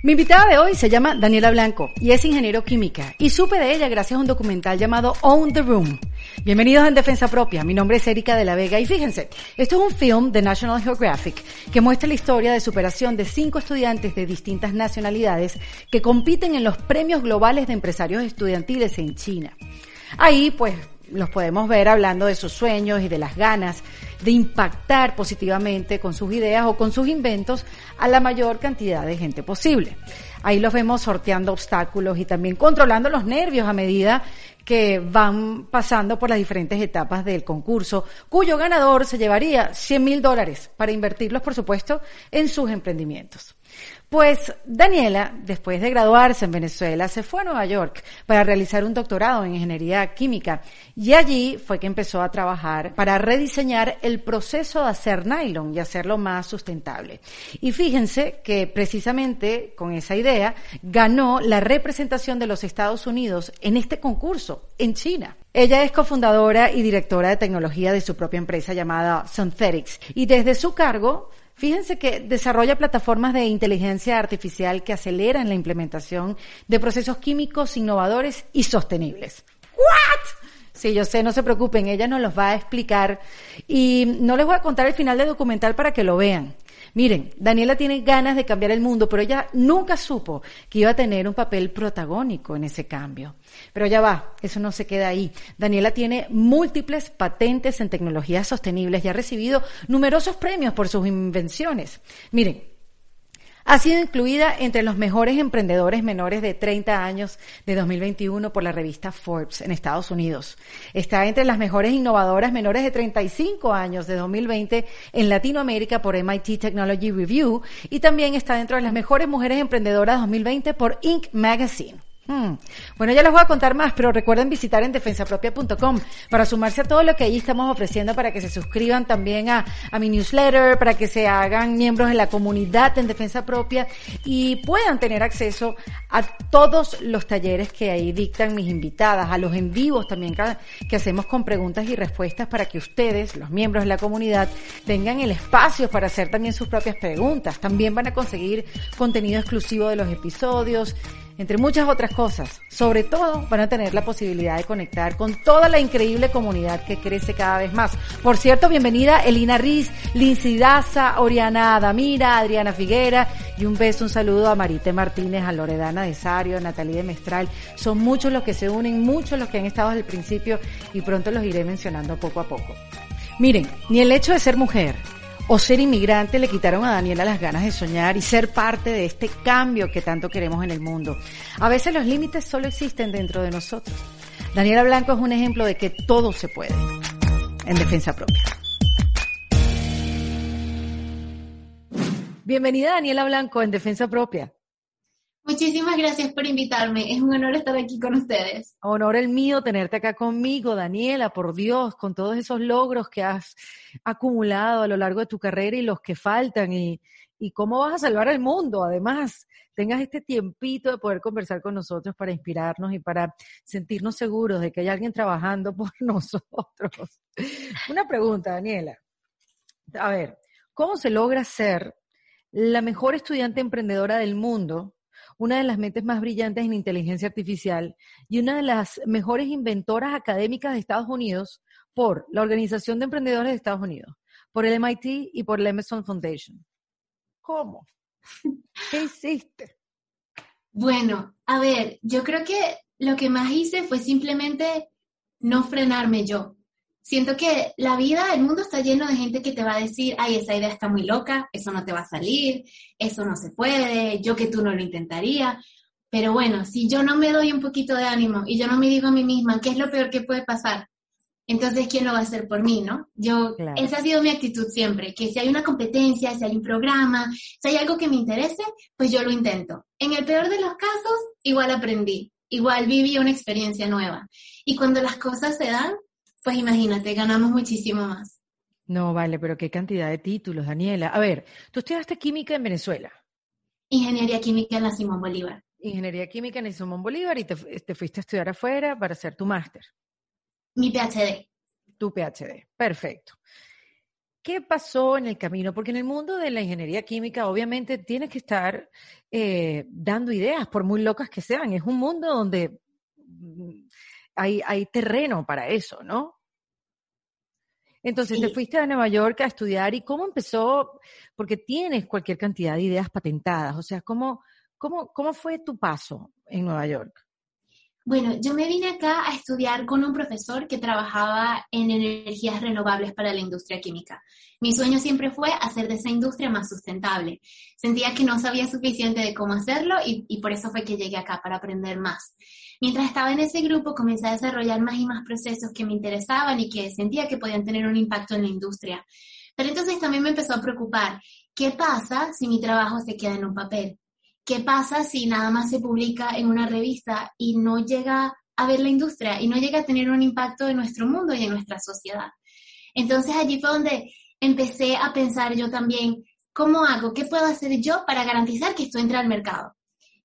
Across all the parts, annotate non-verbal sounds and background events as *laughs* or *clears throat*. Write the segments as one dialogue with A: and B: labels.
A: Mi invitada de hoy se llama Daniela Blanco y es ingeniero química y supe de ella gracias a un documental llamado Own the Room. Bienvenidos en Defensa Propia, mi nombre es Erika de la Vega y fíjense, esto es un film de National Geographic que muestra la historia de superación de cinco estudiantes de distintas nacionalidades que compiten en los premios globales de empresarios estudiantiles en China. Ahí pues los podemos ver hablando de sus sueños y de las ganas de impactar positivamente con sus ideas o con sus inventos a la mayor cantidad de gente posible. Ahí los vemos sorteando obstáculos y también controlando los nervios a medida que van pasando por las diferentes etapas del concurso, cuyo ganador se llevaría 100 mil dólares para invertirlos, por supuesto, en sus emprendimientos. Pues Daniela, después de graduarse en Venezuela, se fue a Nueva York para realizar un doctorado en ingeniería química y allí fue que empezó a trabajar para rediseñar el proceso de hacer nylon y hacerlo más sustentable. Y fíjense que precisamente con esa idea ganó la representación de los Estados Unidos en este concurso en China. Ella es cofundadora y directora de tecnología de su propia empresa llamada Synthetics y desde su cargo Fíjense que desarrolla plataformas de inteligencia artificial que aceleran la implementación de procesos químicos innovadores y sostenibles. ¿What? Sí, yo sé, no se preocupen, ella nos los va a explicar y no les voy a contar el final del documental para que lo vean. Miren, Daniela tiene ganas de cambiar el mundo, pero ella nunca supo que iba a tener un papel protagónico en ese cambio. Pero ya va, eso no se queda ahí. Daniela tiene múltiples patentes en tecnologías sostenibles y ha recibido numerosos premios por sus invenciones. Miren, ha sido incluida entre los mejores emprendedores menores de 30 años de 2021 por la revista Forbes en Estados Unidos. Está entre las mejores innovadoras menores de 35 años de 2020 en Latinoamérica por MIT Technology Review y también está dentro de las mejores mujeres emprendedoras 2020 por Inc. Magazine. Hmm. Bueno, ya les voy a contar más, pero recuerden visitar en defensapropia.com para sumarse a todo lo que ahí estamos ofreciendo para que se suscriban también a, a, mi newsletter, para que se hagan miembros de la comunidad en Defensa Propia y puedan tener acceso a todos los talleres que ahí dictan mis invitadas, a los en vivos también que hacemos con preguntas y respuestas para que ustedes, los miembros de la comunidad, tengan el espacio para hacer también sus propias preguntas. También van a conseguir contenido exclusivo de los episodios entre muchas otras cosas. Sobre todo van a tener la posibilidad de conectar con toda la increíble comunidad que crece cada vez más. Por cierto, bienvenida Elina Riz, Lindsay Daza, Oriana Adamira, Adriana Figuera y un beso, un saludo a Marite Martínez, a Loredana de Sario, a Natalie de Mestral. Son muchos los que se unen, muchos los que han estado desde el principio y pronto los iré mencionando poco a poco. Miren, ni el hecho de ser mujer, o ser inmigrante le quitaron a Daniela las ganas de soñar y ser parte de este cambio que tanto queremos en el mundo. A veces los límites solo existen dentro de nosotros. Daniela Blanco es un ejemplo de que todo se puede en defensa propia. Bienvenida Daniela Blanco en Defensa Propia.
B: Muchísimas gracias por invitarme. Es un honor estar aquí con ustedes.
A: Honor el mío tenerte acá conmigo, Daniela, por Dios, con todos esos logros que has acumulado a lo largo de tu carrera y los que faltan y, cómo vas a salvar el mundo. Además, tengas este tiempito de poder conversar con nosotros para inspirarnos y para sentirnos seguros de que hay alguien trabajando *laughs* por nosotros. Una pregunta, Daniela. A ver, ¿cómo se logra ser la mejor estudiante emprendedora del mundo una de las mentes más brillantes en inteligencia artificial y una de las mejores inventoras académicas de Estados Unidos por la Organización de Emprendedores de Estados Unidos, por el MIT y por la Emerson Foundation. ¿Cómo? *laughs* ¿Qué hiciste?
B: Bueno, a ver, yo creo que lo que más hice fue simplemente no frenarme yo siento que la vida, el mundo está lleno de gente que te va a decir, ay, esa idea está muy loca, eso no te va a salir, eso no se puede, yo que tú no lo intentaría. Pero bueno, si yo no me doy un poquito de ánimo y yo no me digo a mí misma qué es lo peor que puede pasar, entonces ¿quién lo va a hacer por mí, no? Yo, esa ha sido mi actitud siempre, que si hay una competencia, si hay un programa, si hay algo que me interese, pues yo lo intento. En el peor de los casos, igual aprendí, igual viví una experiencia nueva. Y cuando las cosas se dan, pues imagínate, ganamos muchísimo más.
A: No, vale, pero qué cantidad de títulos, Daniela. A ver, tú estudiaste química en Venezuela.
B: Ingeniería química en la Simón Bolívar.
A: Ingeniería química en la Simón Bolívar y te, te fuiste a estudiar afuera para hacer tu máster.
B: Mi PhD.
A: Tu PhD, perfecto.
C: ¿qué pasó en el camino? Porque en el mundo de la ingeniería química, obviamente, tienes que estar eh, dando ideas, por muy locas que sean. Es un mundo donde mm, hay, hay terreno para eso, ¿no? Entonces te fuiste a Nueva York a estudiar y cómo empezó, porque tienes cualquier cantidad de ideas patentadas, o sea, ¿cómo, cómo, cómo fue tu paso en Nueva York?
B: Bueno, yo me vine acá a estudiar con un profesor que trabajaba en energías renovables para la industria química. Mi sueño siempre fue hacer de esa industria más sustentable. Sentía que no sabía suficiente de cómo hacerlo y, y por eso fue que llegué acá, para aprender más. Mientras estaba en ese grupo, comencé a desarrollar más y más procesos que me interesaban y que sentía que podían tener un impacto en la industria. Pero entonces también me empezó a preocupar, ¿qué pasa si mi trabajo se queda en un papel? ¿Qué pasa si nada más se publica en una revista y no llega a ver la industria y no llega a tener un impacto en nuestro mundo y en nuestra sociedad? Entonces allí fue donde empecé a pensar yo también, ¿cómo hago? ¿Qué puedo hacer yo para garantizar que esto entre al mercado?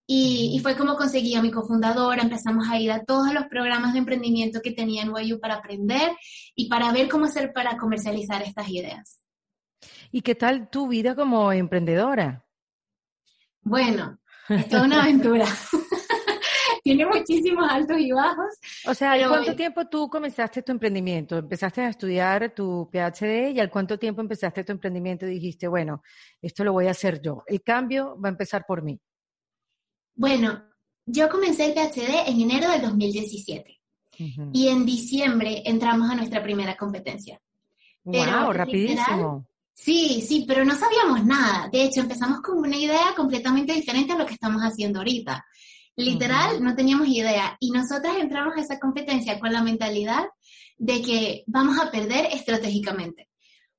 B: Y, fue como conseguí a mi cofundadora, empezamos a ir a todos los programas de emprendimiento que tenía en YU para aprender y para ver cómo hacer para comercializar estas ideas.
C: ¿Y qué tal tu vida como emprendedora?
B: Bueno, es toda una aventura. *laughs* Tiene muchísimos altos y bajos.
C: O sea, ¿cuánto tiempo tú comenzaste tu emprendimiento? Empezaste a estudiar tu PhD y al cuánto tiempo empezaste tu emprendimiento y dijiste, bueno, esto lo voy a hacer yo. El cambio va a empezar por mí.
B: Bueno, yo comencé el PhD en enero del 2017 y en diciembre entramos a nuestra primera competencia.
C: wow, rapidísimo.
B: Sí, sí, pero no sabíamos nada. De hecho, empezamos con una idea completamente diferente a lo que estamos haciendo ahorita. Literal, no teníamos idea. Y nosotras entramos a esa competencia con la mentalidad de que vamos a perder estratégicamente.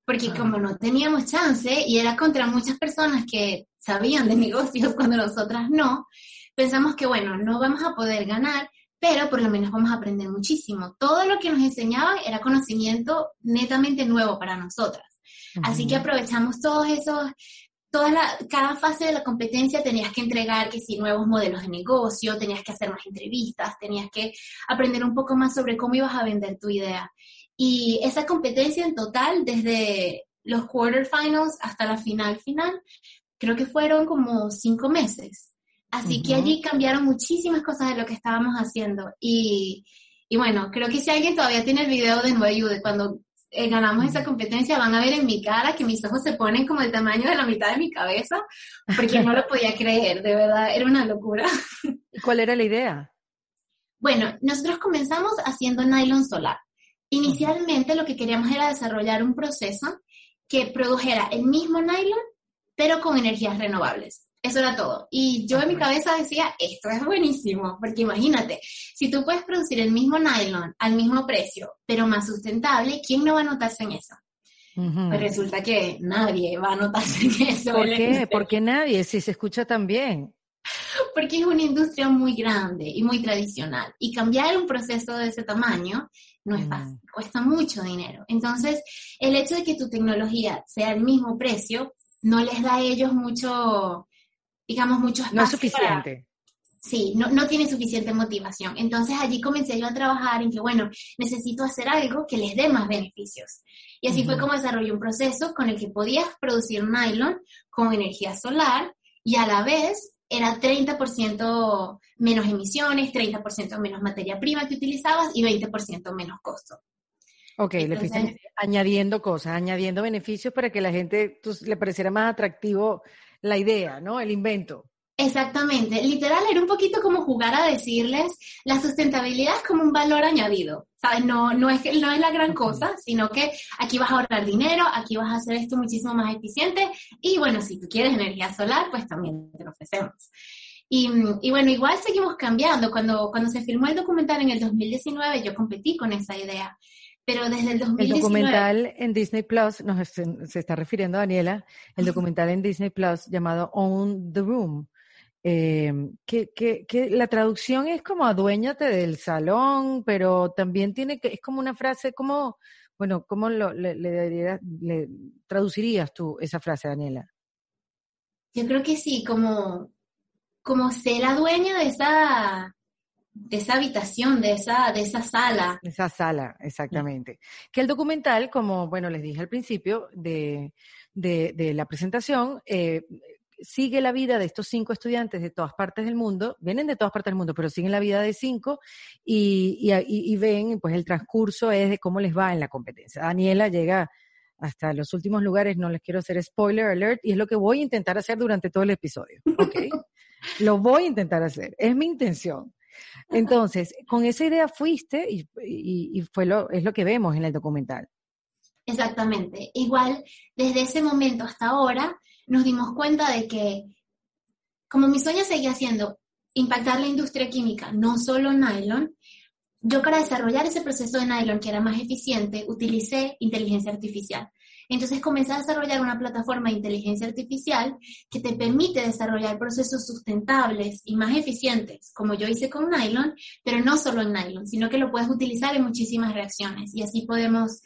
B: Porque como no teníamos chance y era contra muchas personas que sabían de *laughs* negocios cuando nosotras no, pensamos que bueno, no vamos a poder ganar, pero por lo menos vamos a aprender muchísimo. Todo lo que nos enseñaban era conocimiento netamente nuevo para nosotras. Así que aprovechamos todos esos, toda la, cada fase de la competencia tenías que entregar que si nuevos modelos de negocio, tenías que hacer más entrevistas, tenías que aprender un poco más sobre cómo ibas a vender tu idea. Y esa competencia en total, desde los quarterfinals hasta la final final, creo que fueron como cinco meses. Así que allí cambiaron muchísimas cosas de lo que estábamos haciendo. Y, y bueno, creo que si alguien todavía tiene el video de Nuevo de cuando eh, ganamos esa competencia, van a ver en mi cara que mis ojos se ponen como el tamaño de la mitad de mi cabeza, porque no lo *laughs* podía creer, de verdad, era una locura. *laughs*
C: ¿Y cuál era la idea?
B: Bueno, nosotros comenzamos haciendo nylon solar. Inicialmente lo que queríamos era desarrollar un proceso que produjera el mismo nylon, pero con energías renovables. Eso era todo. Y yo en mi cabeza decía, esto es buenísimo, porque imagínate, si tú puedes producir el mismo nylon al mismo precio, pero más sustentable, ¿quién no va a notarse en eso? Pues resulta que nadie va a notarse en eso.
C: ¿Por qué? Porque nadie, si se escucha tan bien.
B: Porque es una industria muy grande y muy tradicional. Y cambiar un proceso de ese tamaño no es fácil, cuesta mucho dinero. Entonces, el hecho de que tu tecnología sea el mismo precio no les da a ellos mucho, digamos, mucho espacio.
C: No es suficiente.
B: sí, no, no tiene suficiente motivación. Entonces allí comencé yo a trabajar en que, bueno, necesito hacer algo que les dé más beneficios. Y así fue como desarrollé un proceso con el que podías producir nylon con energía solar y a la vez era 30% menos emisiones, 30% menos materia prima que utilizabas y 20% menos costo.
C: Ok, le fuiste añadiendo cosas, añadiendo beneficios para que la gente pues, le pareciera más atractivo la idea, ¿no? El invento.
B: Exactamente, literal era un poquito como jugar a decirles la sustentabilidad es como un valor añadido, ¿sabes? No, no, es, no es la gran cosa, sino que aquí vas a ahorrar dinero, aquí vas a hacer esto muchísimo más eficiente y bueno, si tú quieres energía solar, pues también te lo ofrecemos. Y, y, bueno, igual seguimos cambiando. Cuando, cuando se filmó el documental en el 2019, yo competí con esa idea. Pero desde el 2019...
C: El documental en Disney Plus, nos, se está refiriendo a Daniela, el documental en Disney Plus llamado Own the Room, eh, que, que, que, la traducción es como aduéñate del salón, pero también tiene que, es como una frase, como, bueno, ¿cómo lo, le, le, le traducirías tú esa frase, Daniela?
B: Yo creo que sí, como, como ser la dueña de esa, de esa habitación, de esa, de esa sala.
C: Esa sala, exactamente. Que el documental, como, bueno, les dije al principio de, de, la presentación, eh, sigue la vida de estos cinco estudiantes de todas partes del mundo, vienen de todas partes del mundo, pero siguen la vida de cinco y, y, y, ven, pues el transcurso es de cómo les va en la competencia. Daniela llega hasta los últimos lugares, no les quiero hacer spoiler alert, y es lo que voy a intentar hacer durante todo el episodio, ¿ok? *laughs* lo voy a intentar hacer, es mi intención. Entonces, con esa idea fuiste y, y, fue lo, es lo que vemos en el documental.
B: Exactamente. Igual, desde ese momento hasta ahora, nos dimos cuenta de que, como mi sueño seguía siendo impactar la industria química, no solo nylon, yo para desarrollar ese proceso de nylon que era más eficiente, utilicé inteligencia artificial. Entonces comencé a desarrollar una plataforma de inteligencia artificial que te permite desarrollar procesos sustentables y más eficientes, como yo hice con nylon, pero no solo en nylon, sino que lo puedes utilizar en muchísimas reacciones y así podemos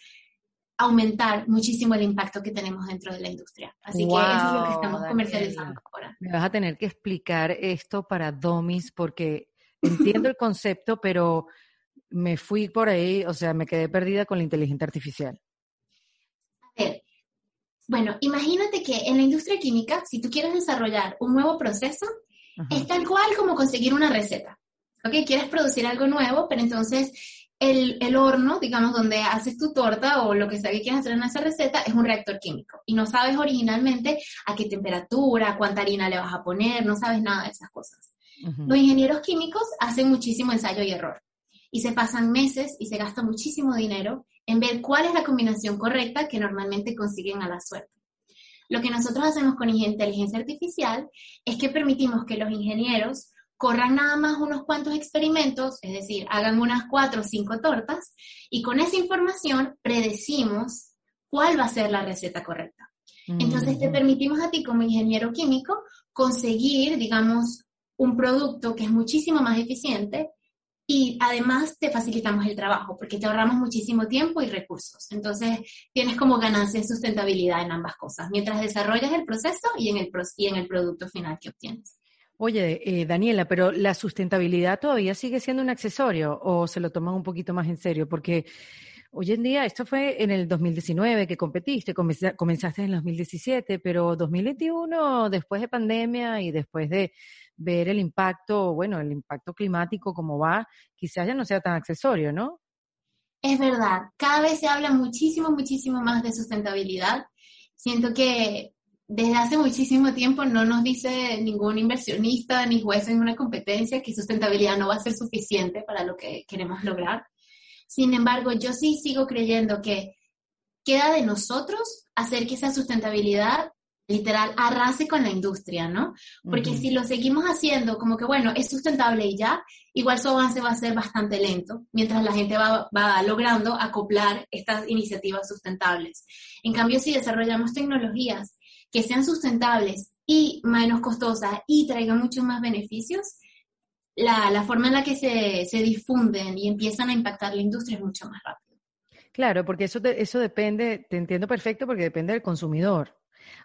B: aumentar muchísimo el impacto que tenemos dentro de la industria. Así que eso es lo que estamos comercializando ahora.
C: Me vas a tener que explicar esto para Domis porque entiendo el concepto, pero me fui por ahí, o sea, me quedé perdida con la inteligencia artificial.
B: Ver, bueno, imagínate que en la industria química, si tú quieres desarrollar un nuevo proceso, es tal cual como conseguir una receta. ¿Ok? Quieres producir algo nuevo, pero entonces el, horno, digamos, donde haces tu torta o lo que sea que quieras hacer en esa receta, es un reactor químico. Y no sabes originalmente a qué temperatura, cuánta harina le vas a poner, no sabes nada de esas cosas. Los ingenieros químicos hacen muchísimo ensayo y error. Y se pasan meses y se gasta muchísimo dinero en ver cuál es la combinación correcta que normalmente consiguen a la suerte. Lo que nosotros hacemos con inteligencia artificial es que permitimos que los ingenieros corran nada más unos cuantos experimentos, es decir, hagan unas cuatro o cinco tortas, y con esa información predecimos cuál va a ser la receta correcta. Entonces te mm. permitimos a ti como ingeniero químico conseguir, digamos, un producto que es muchísimo más eficiente y además te facilitamos el trabajo porque te ahorramos muchísimo tiempo y recursos. Entonces tienes como ganancia en sustentabilidad en ambas cosas, mientras desarrollas el proceso y en el, y en el producto final que obtienes.
C: Oye, eh, Daniela, pero la sustentabilidad todavía sigue siendo un accesorio o se lo toman un poquito más en serio? Porque hoy en día, esto fue en el 2019 que competiste, comenzaste en el 2017, pero 2021, después de pandemia y después de ver el impacto, bueno, el impacto climático como va, quizás ya no sea tan accesorio, ¿no?
B: Es verdad, cada vez se habla muchísimo, muchísimo más de sustentabilidad. Siento que desde hace muchísimo tiempo no nos dice ningún inversionista ni juez en una competencia que sustentabilidad no va a ser suficiente para lo que queremos lograr. Sin embargo, yo sí sigo creyendo que queda de nosotros hacer que esa sustentabilidad literal arrase con la industria, ¿no? Porque si lo seguimos haciendo como que, bueno, es sustentable y ya, igual su avance va a ser bastante lento, mientras la gente va, va logrando acoplar estas iniciativas sustentables. En cambio, si desarrollamos tecnologías que sean sustentables y menos costosas y traigan muchos más beneficios, la, la forma en la que se, se, difunden y empiezan a impactar la industria es mucho más rápido.
C: Claro, porque eso, eso depende, te entiendo perfecto, porque depende del consumidor.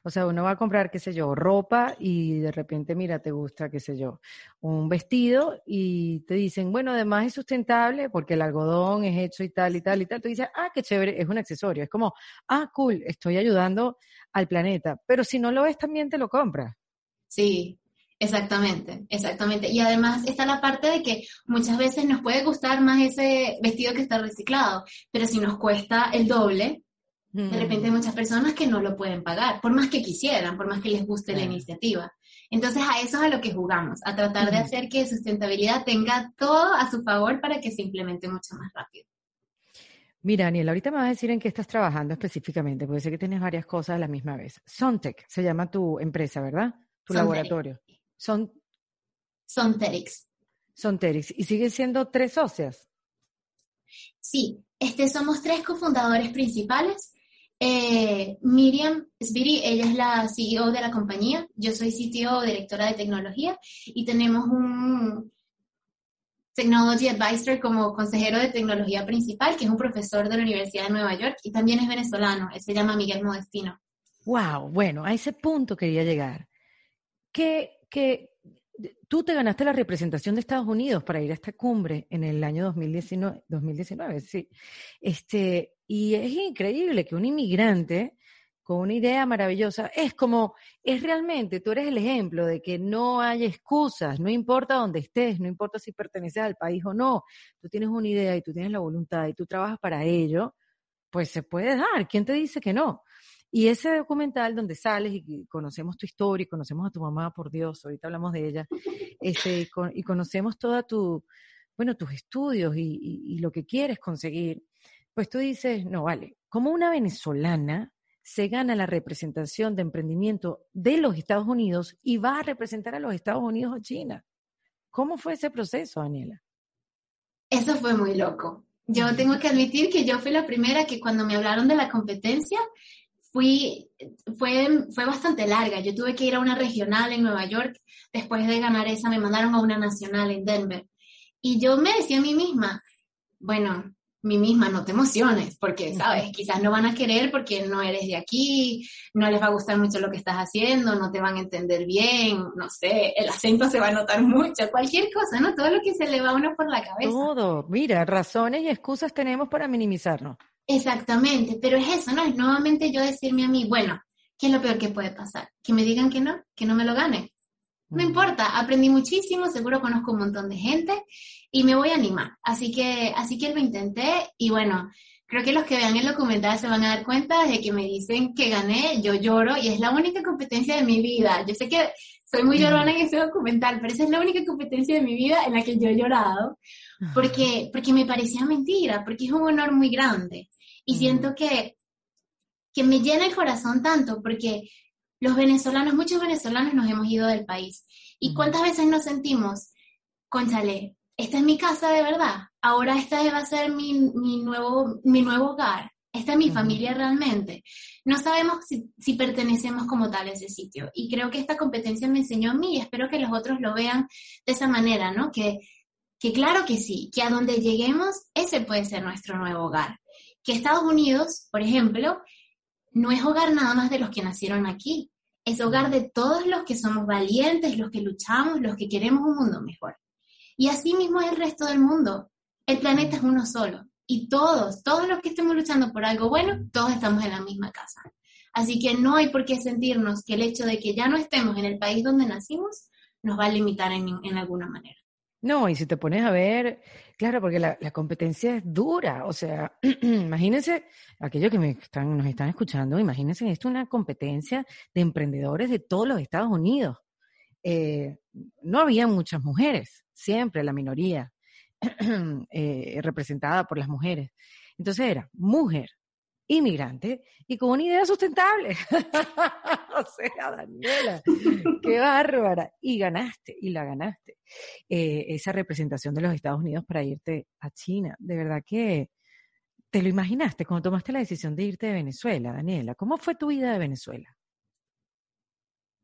C: O sea, uno va a comprar, qué sé yo, ropa y de repente, mira, te gusta, qué sé yo, un vestido y te dicen, bueno, además es sustentable porque el algodón es hecho y tal y tal y tal. Tú dices, ah, qué chévere, es un accesorio. Es como, ah, cool, estoy ayudando al planeta. Pero si no lo ves, también te lo compras.
B: Sí, Exactamente, exactamente. Y además está la parte de que muchas veces nos puede gustar más ese vestido que está reciclado, pero si nos cuesta el doble, de repente hay muchas personas que no lo pueden pagar, por más que quisieran, por más que les guste la iniciativa. Entonces a eso es a lo que jugamos, a tratar de hacer que sustentabilidad tenga todo a su favor para que se implemente mucho más rápido.
C: Mira, Daniel, ahorita me vas a decir en qué estás trabajando específicamente, porque sé que tienes varias cosas a la misma vez. Sontec se llama tu empresa, ¿verdad? Tu laboratorio. Son
B: Sonterix.
C: Sonterix. ¿Y siguen siendo tres socias?
B: Sí, este, somos tres cofundadores principales. Eh, Miriam Sbiri, ella es la CEO de la compañía, yo soy CTO, directora de tecnología, y tenemos un Technology Advisor como consejero de tecnología principal, que es un profesor de la Universidad de Nueva York y también es venezolano, él se llama Miguel Modestino.
C: Wow, bueno, a ese punto quería llegar. Que, que tú te ganaste la representación de Estados Unidos para ir a esta cumbre en el año 2019, 2019 sí. Este, y es increíble que un inmigrante con una idea maravillosa, es como, es realmente, tú eres el ejemplo de que no hay excusas, no importa dónde estés, no importa si perteneces al país o no, tú tienes una idea y tú tienes la voluntad y tú trabajas para ello, pues se puede dar, ¿quién te dice que no? Y ese documental donde sales y conocemos tu historia y conocemos a tu mamá, por Dios, ahorita hablamos de ella, este, y conocemos toda tu, bueno, tus estudios y, lo que quieres conseguir, pues tú dices, no, vale, como una venezolana se gana la representación de emprendimiento de los Estados Unidos y va a representar a los Estados Unidos o China. ¿Cómo fue ese proceso, Daniela?
B: Eso fue muy loco. Yo tengo que admitir que yo fui la primera que cuando me hablaron de la competencia, fui, fue, fue bastante larga. Yo tuve que ir a una regional en Nueva York. Después de ganar esa, me mandaron a una nacional en Denver. Y yo me decía a mí misma, bueno, mí misma, no te emociones, porque, sabes, quizás no van a querer porque no eres de aquí, no les va a gustar mucho lo que estás haciendo, no te van a entender bien, no sé, el acento se va a notar mucho, cualquier cosa, ¿no? Todo lo que se le va a uno por la cabeza.
C: Todo, mira, razones y excusas tenemos para minimizarnos.
B: Exactamente, pero es eso, ¿no? Es nuevamente yo decirme a mí, bueno, ¿qué es lo peor que puede pasar? Que me digan que no, que no me lo gane. No importa, aprendí muchísimo, seguro conozco un montón de gente y me voy a animar. Así que, así que lo intenté y bueno, creo que los que vean el documental se van a dar cuenta de que me dicen que gané, yo lloro y es la única competencia de mi vida. Yo sé que soy muy llorona en ese documental, pero esa es la única competencia de mi vida en la que yo he llorado porque, porque me parecía mentira, porque es un honor muy grande. Y siento que, que me llena el corazón tanto porque los venezolanos, muchos venezolanos nos hemos ido del país. ¿Y cuántas veces nos sentimos, conchale, esta es mi casa de verdad, ahora esta va a ser mi, mi nuevo, mi nuevo hogar, esta es mi familia realmente. No sabemos si, si, pertenecemos como tal a ese sitio. Y creo que esta competencia me enseñó a mí y espero que los otros lo vean de esa manera, ¿no? Que, que claro que sí, que a donde lleguemos, ese puede ser nuestro nuevo hogar que Estados Unidos, por ejemplo, no es hogar nada más de los que nacieron aquí, es hogar de todos los que somos valientes, los que luchamos, los que queremos un mundo mejor. Y así mismo es el resto del mundo. El planeta es uno solo. Y todos, todos los que estemos luchando por algo bueno, todos estamos en la misma casa. Así que no hay por qué sentirnos que el hecho de que ya no estemos en el país donde nacimos nos va a limitar en, alguna manera.
C: No, y si te pones a ver, claro, porque la, competencia es dura, o sea, *clears throat* imagínense, aquellos que me están, nos están escuchando, imagínense esto una competencia de emprendedores de todos los Estados Unidos. Eh, no había muchas mujeres, siempre la minoría *clears throat* eh, representada por las mujeres. Entonces era mujer, inmigrante y con una idea sustentable. *laughs* o sea, Daniela, qué bárbara. Y ganaste, y la ganaste. Eh, esa representación de los Estados Unidos para irte a China. De verdad que te lo imaginaste cuando tomaste la decisión de irte de Venezuela, Daniela. ¿Cómo fue tu vida de Venezuela?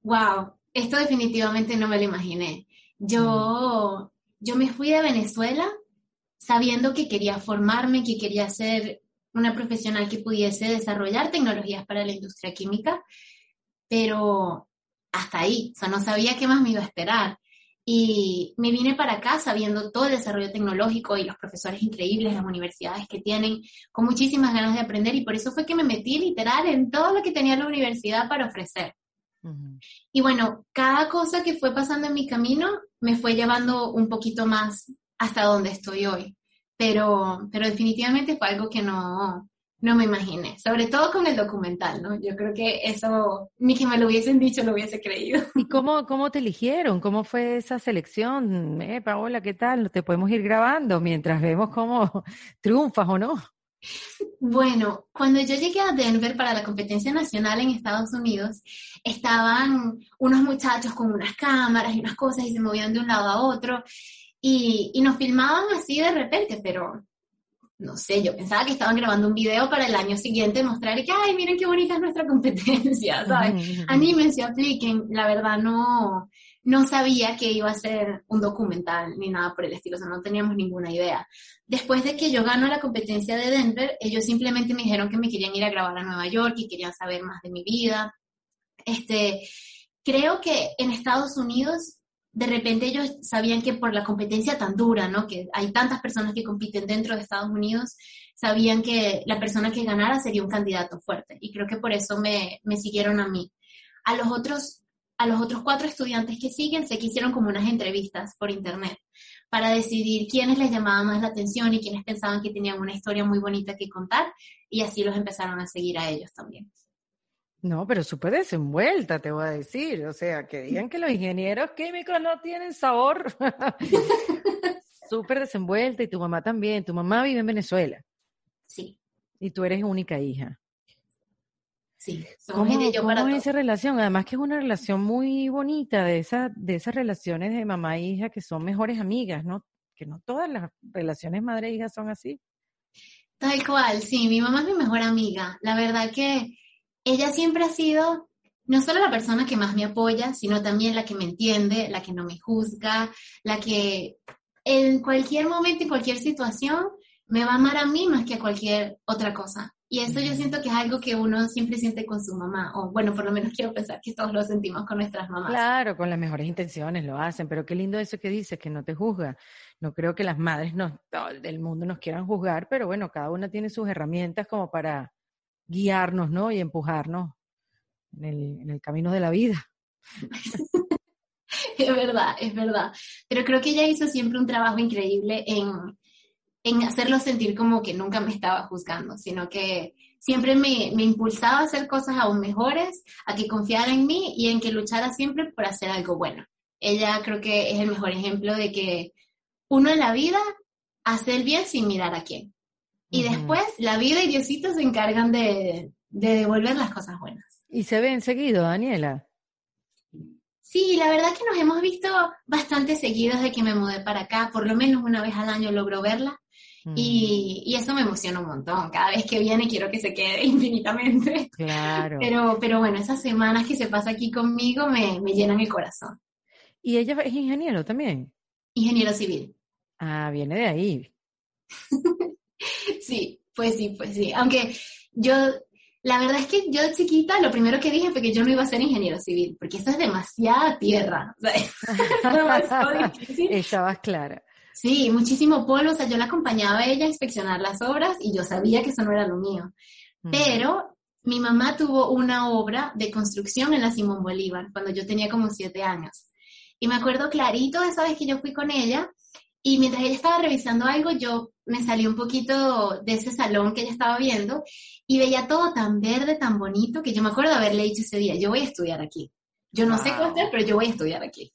B: Wow, esto definitivamente no me lo imaginé. Yo, yo me fui de Venezuela sabiendo que quería formarme, que quería ser una profesional que pudiese desarrollar tecnologías para la industria química, pero hasta ahí, o sea, no sabía qué más me iba a esperar. Y me vine para acá sabiendo todo el desarrollo tecnológico y los profesores increíbles, las universidades que tienen, con muchísimas ganas de aprender y por eso fue que me metí literal en todo lo que tenía la universidad para ofrecer. Y bueno, cada cosa que fue pasando en mi camino me fue llevando un poquito más hasta donde estoy hoy pero, pero definitivamente fue algo que no, no me imaginé, sobre todo con el documental, ¿no? Yo creo que eso, ni que me lo hubiesen dicho, lo hubiese creído. *laughs*
C: ¿Y cómo, cómo te eligieron? ¿Cómo fue esa selección? Eh, Paola, ¿qué tal? Te podemos ir grabando mientras vemos cómo *laughs* triunfas o no.
B: Bueno, cuando yo llegué a Denver para la competencia nacional en Estados Unidos, estaban unos muchachos con unas cámaras y unas cosas y se movían de un lado a otro. Y, y nos filmaban así de repente, pero no sé, yo pensaba que estaban grabando un video para el año siguiente mostrar que, ay, miren qué bonita es nuestra competencia, *laughs* ¿sabes? Anímense, apliquen. La verdad no, no sabía que iba a ser un documental ni nada por el estilo, o sea, no teníamos ninguna idea. Después de que yo gano la competencia de Denver, ellos simplemente me dijeron que me querían ir a grabar a Nueva York y querían saber más de mi vida. Este, creo que en Estados Unidos de repente ellos sabían que por la competencia tan dura, ¿no? Que hay tantas personas que compiten dentro de Estados Unidos, sabían que la persona que ganara sería un candidato fuerte. Y creo que por eso me, me siguieron a mí. A los otros a los otros cuatro estudiantes que siguen se quisieron como unas entrevistas por internet para decidir quiénes les llamaban más la atención y quiénes pensaban que tenían una historia muy bonita que contar y así los empezaron a seguir a ellos también.
C: No, pero súper desenvuelta, te voy a decir. O sea, que digan que los ingenieros químicos no tienen sabor. *laughs* súper desenvuelta y tu mamá también. Tu mamá vive en Venezuela.
B: Sí.
C: Y tú eres única hija.
B: Sí,
C: ¿Cómo, ¿cómo es esa relación? Además que es una relación muy bonita de, esa, de esas relaciones de mamá e hija que son mejores amigas, ¿no? Que no todas las relaciones madre e hija son así.
B: Tal cual, sí, mi mamá es mi mejor amiga. La verdad que ella siempre ha sido no solo la persona que más me apoya, sino también la que me entiende, la que no me juzga, la que en cualquier momento, y cualquier situación, me va a amar a mí más que a cualquier otra cosa. Y eso yo siento que es algo que uno siempre siente con su mamá, o bueno, por lo menos *laughs* quiero pensar que todos lo sentimos con nuestras mamás.
C: Claro, con las mejores intenciones lo hacen, pero qué lindo eso que dices, que no te juzga. No creo que las madres nos, del mundo nos quieran juzgar, pero bueno, cada una tiene sus herramientas como para guiarnos, ¿no? Y empujarnos en el, en el camino de la vida. *laughs*
B: es verdad, es verdad. Pero creo que ella hizo siempre un trabajo increíble en en hacerlo sentir como que nunca me estaba juzgando, sino que siempre me, me, impulsaba a hacer cosas aún mejores, a que confiara en mí y en que luchara siempre por hacer algo bueno. Ella creo que es el mejor ejemplo de que uno en la vida hace el bien sin mirar a quién. Y después la vida y Diosito se encargan de, de devolver las cosas buenas.
C: ¿Y se ven seguido, Daniela?
B: Sí, la verdad que nos hemos visto bastante seguidos de que me mudé para acá, por lo menos una vez al año logro verla. Mm. Y, eso me emociona un montón. Cada vez que viene quiero que se quede *laughs* infinitamente.
C: Claro.
B: Pero, pero bueno, esas semanas que se pasa aquí conmigo me, me llenan el corazón.
C: ¿Y ella es ingeniero también?
B: Ingeniero civil.
C: Ah, viene de ahí. *laughs*
B: sí, pues sí, pues sí. Aunque yo, la verdad es que yo de chiquita lo primero que dije fue que yo no iba a ser ingeniero civil, porque eso es demasiada tierra. O sea, *laughs*
C: Estabas clara.
B: Sí, muchísimo polvo. O sea, yo la acompañaba a ella a inspeccionar las obras y yo sabía que eso no era lo mío. Mm. Pero mi mamá tuvo una obra de construcción en la Simón Bolívar cuando yo tenía como siete años. Y me acuerdo clarito de esa vez que yo fui con ella y mientras ella estaba revisando algo, yo me salí un poquito de ese salón que ella estaba viendo y veía todo tan verde, tan bonito, que yo me acuerdo haberle dicho ese día, yo voy a estudiar aquí. Yo no sé qué hacer, pero yo voy a estudiar aquí.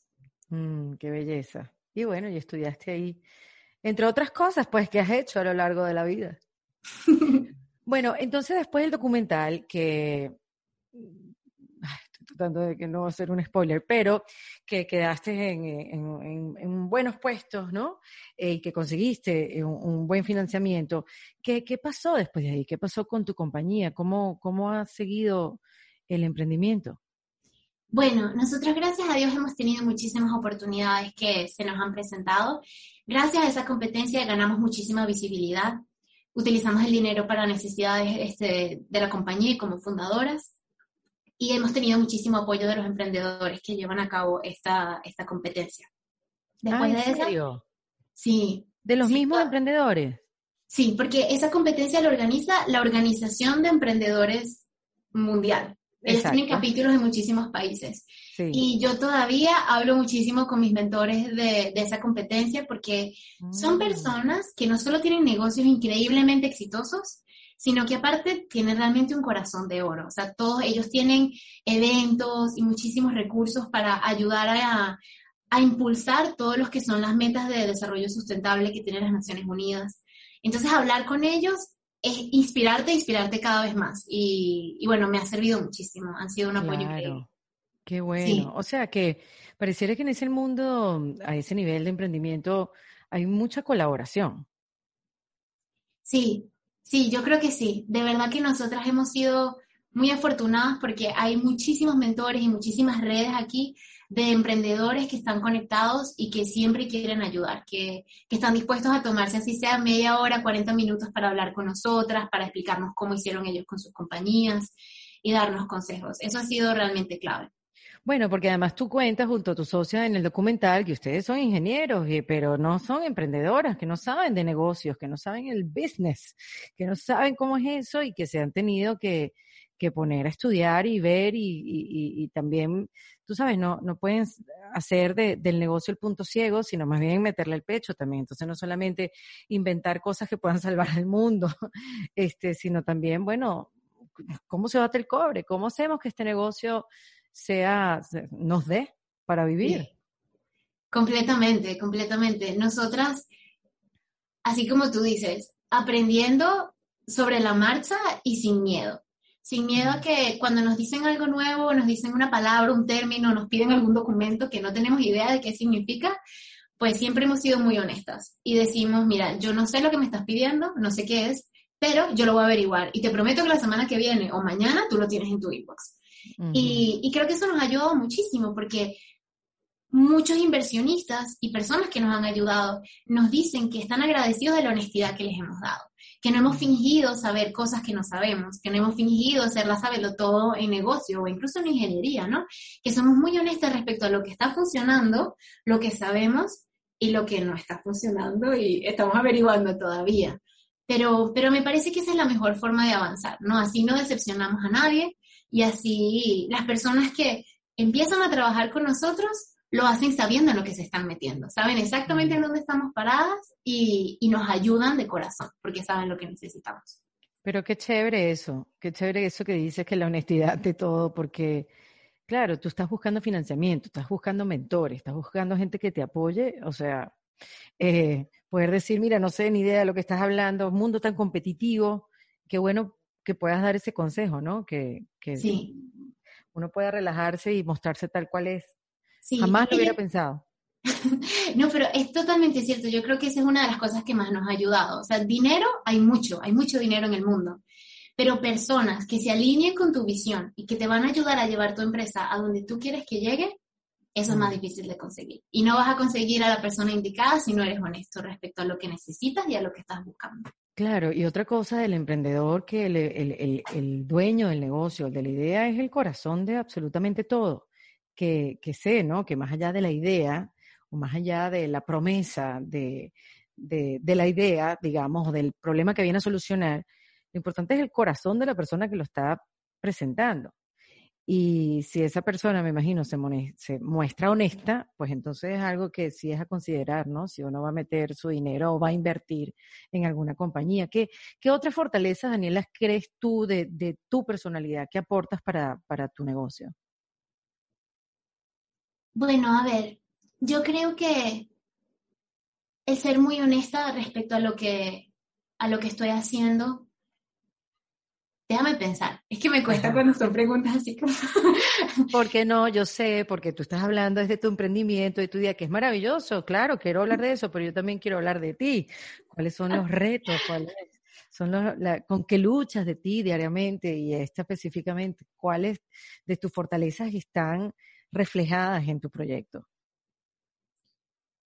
C: Mm, qué belleza. Y bueno, y estudiaste ahí, entre otras cosas, pues, que has hecho a lo largo de la vida. *laughs* bueno, entonces después del documental, que estoy tratando de que no ser un spoiler, pero que quedaste en, buenos puestos, ¿no? Eh, y que conseguiste un, buen financiamiento. ¿Qué, ¿Qué, pasó después de ahí? ¿Qué pasó con tu compañía? ¿Cómo, cómo ha seguido el emprendimiento?
B: Bueno, nosotros gracias a Dios hemos tenido muchísimas oportunidades que se nos han presentado. Gracias a esa competencia ganamos muchísima visibilidad. Utilizamos el dinero para necesidades este, de la compañía y como fundadoras. Y hemos tenido muchísimo apoyo de los emprendedores que llevan a cabo esta, esta competencia.
C: Después ah, ¿en de serio?
B: sí.
C: ¿De los mismos emprendedores?
B: Sí, porque esa competencia la organiza la Organización de Emprendedores Mundial. Ellos tienen capítulos en muchísimos países. Y yo todavía hablo muchísimo con mis mentores de, de esa competencia porque son mm. personas que no solo tienen negocios increíblemente exitosos, sino que aparte tienen realmente un corazón de oro. O sea, todos ellos tienen eventos y muchísimos recursos para ayudar a, a impulsar todos los que son las metas de desarrollo sustentable que tienen las Naciones Unidas. Entonces, hablar con ellos es inspirarte, inspirarte cada vez más. Y, bueno, me ha servido muchísimo, han sido un apoyo increíble.
C: Qué bueno. O sea que pareciera que en ese mundo, a ese nivel de emprendimiento, hay mucha colaboración.
B: Sí, sí, yo creo que sí. De verdad que nosotras hemos sido muy afortunadas porque hay muchísimos mentores y muchísimas redes aquí de emprendedores que están conectados y que siempre quieren ayudar, que, están dispuestos a tomarse así sea media hora, 40 minutos para hablar con nosotras, para explicarnos cómo hicieron ellos con sus compañías y darnos consejos. Eso ha sido realmente clave.
C: Bueno, porque además tú cuentas junto a tu socia en el documental que ustedes son ingenieros, pero no son emprendedoras, que no saben de negocios, que no saben el business, que no saben cómo es eso y que se han tenido que, que poner a estudiar y ver y, y, también, tú sabes, no, no pueden hacer de, del negocio el punto ciego, sino más bien meterle el pecho también. Entonces no solamente inventar cosas que puedan *laughs* salvar al mundo, este, sino también, bueno, ¿cómo se bate el cobre? ¿Cómo hacemos que este negocio sea, nos dé para vivir?
B: Completamente, completamente. Nosotras, así como tú dices, aprendiendo sobre la marcha y sin miedo sin miedo a que cuando nos dicen algo nuevo, nos dicen una palabra, un término, nos piden algún documento que no tenemos idea de qué significa, pues siempre hemos sido muy honestas y decimos, mira, yo no sé lo que me estás pidiendo, no sé qué es, pero yo lo voy a averiguar y te prometo que la semana que viene o mañana tú lo tienes en tu inbox. y, y creo que eso nos ha ayudado muchísimo porque muchos inversionistas y personas que nos han ayudado nos dicen que están agradecidos de la honestidad que les hemos dado que no hemos fingido saber cosas que no sabemos, que no hemos fingido ser la saberlo todo en negocio o incluso en ingeniería, ¿no? Que somos muy honestas respecto a lo que está funcionando, lo que sabemos y lo que no está funcionando y estamos averiguando todavía. Pero, pero me parece que esa es la mejor forma de avanzar, ¿no? Así no decepcionamos a nadie y así las personas que empiezan a trabajar con nosotros lo hacen sabiendo en lo que se están metiendo, saben exactamente en dónde estamos paradas y, nos ayudan de corazón, porque saben lo que necesitamos.
C: Pero qué chévere eso, qué chévere eso que dices que la honestidad de todo, porque claro, tú estás buscando financiamiento, estás buscando mentores, estás buscando gente que te apoye, o sea, eh, poder decir, mira, no sé ni idea de lo que estás hablando, un mundo tan competitivo, qué bueno que puedas dar ese consejo, ¿no? Que, que uno pueda relajarse y mostrarse tal cual es. Jamás lo hubiera pensado. *laughs*
B: no, pero es totalmente cierto. Yo creo que esa es una de las cosas que más nos ha ayudado. O sea, dinero hay mucho, hay mucho dinero en el mundo. Pero personas que se alineen con tu visión y que te van a ayudar a llevar tu empresa a donde tú quieres que llegue, eso es más mm. difícil de conseguir. Y no vas a conseguir a la persona indicada si no eres honesto respecto a lo que necesitas y a lo que estás buscando.
C: Claro, y otra cosa del emprendedor que el, el, el dueño del negocio, de la idea, es el corazón de absolutamente todo que, sé, ¿no? Que más allá de la idea, o más allá de la promesa de, de, la idea, digamos, del problema que viene a solucionar, lo importante es el corazón de la persona que lo está presentando. Y si esa persona, me imagino, se, se, muestra honesta, pues entonces es algo que sí es a considerar, ¿no? Si uno va a meter su dinero o va a invertir en alguna compañía. ¿Qué, qué otras fortalezas, Daniela, crees tú de, de tu personalidad? ¿Qué aportas para, para tu negocio?
B: Bueno, a ver, yo creo que el ser muy honesta respecto a lo que, a lo que estoy haciendo, déjame pensar, es que me cuesta cuando son preguntas así como... *laughs*
C: porque no, yo sé, porque tú estás hablando desde tu emprendimiento y tu día, que es maravilloso, claro, quiero hablar de eso, pero yo también quiero hablar de ti. ¿Cuáles son los retos? ¿Cuáles son los, con qué luchas de ti diariamente y esta específicamente? ¿Cuáles de tus fortalezas están reflejadas en tu proyecto?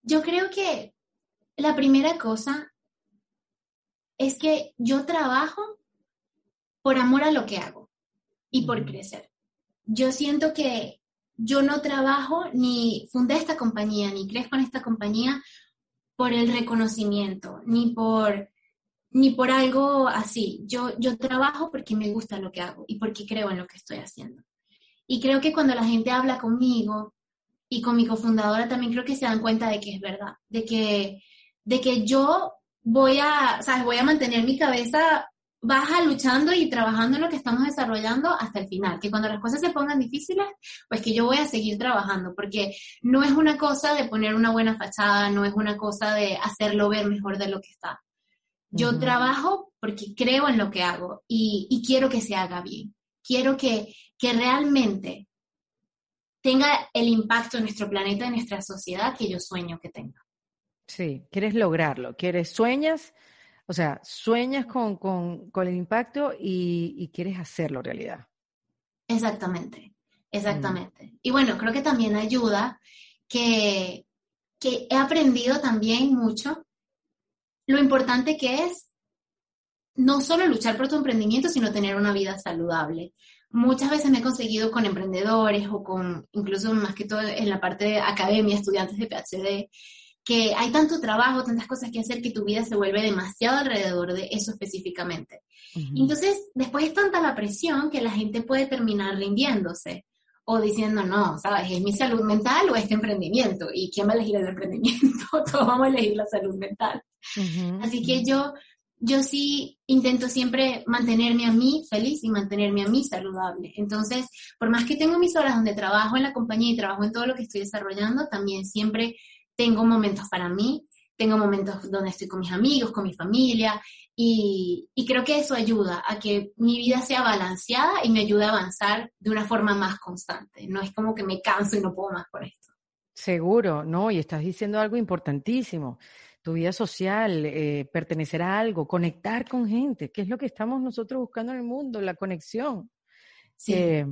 B: Yo creo que la primera cosa es que yo trabajo por amor a lo que hago y por crecer. Yo siento que yo no trabajo ni fundé esta compañía, ni crezco en esta compañía por el reconocimiento, ni por, ni por algo así. Yo, yo trabajo porque me gusta lo que hago y porque creo en lo que estoy haciendo. Y creo que cuando la gente habla conmigo y con mi cofundadora también creo que se dan cuenta de que es verdad, de que, de que yo voy a, sea, voy a mantener mi cabeza baja luchando y trabajando en lo que estamos desarrollando hasta el final, que cuando las cosas se pongan difíciles, pues que yo voy a seguir trabajando, porque no es una cosa de poner una buena fachada, no es una cosa de hacerlo ver mejor de lo que está. Yo trabajo porque creo en lo que hago y, y quiero que se haga bien quiero que, que realmente tenga el impacto en nuestro planeta, en nuestra sociedad que yo sueño que tenga.
C: Sí, quieres lograrlo, quieres, sueñas, o sea, sueñas con, con, con el impacto y, y, quieres hacerlo realidad.
B: Exactamente, exactamente. Mm. Y bueno, creo que también ayuda que, que he aprendido también mucho lo importante que es no solo luchar por tu emprendimiento, sino tener una vida saludable. muchas veces me he conseguido con emprendedores o con, incluso más que todo en la parte de academia, estudiantes de PhD, que hay tanto trabajo, tantas cosas que hacer que tu vida se vuelve demasiado alrededor de eso específicamente. Entonces, después es tanta la presión que la gente puede terminar rindiéndose o diciendo, no, ¿sabes? ¿Es mi salud mental o este emprendimiento? ¿Y quién va a elegir el emprendimiento? *laughs* Todos vamos a elegir la salud mental. Así que yo yo sí intento siempre mantenerme a mí feliz y mantenerme a mí saludable. Entonces, por más que tengo mis horas donde trabajo en la compañía y trabajo en todo lo que estoy desarrollando, también siempre tengo momentos para mí, tengo momentos donde estoy con mis amigos, con mi familia, y, creo que eso ayuda a que mi vida sea balanceada y me ayude a avanzar de una forma más constante. No es como que me canso y no puedo más con esto.
C: Seguro, ¿no? Y estás diciendo algo importantísimo tu vida social, eh, pertenecer a algo, conectar con gente, que es lo que estamos nosotros buscando en el mundo, la conexión. Sí. Eh,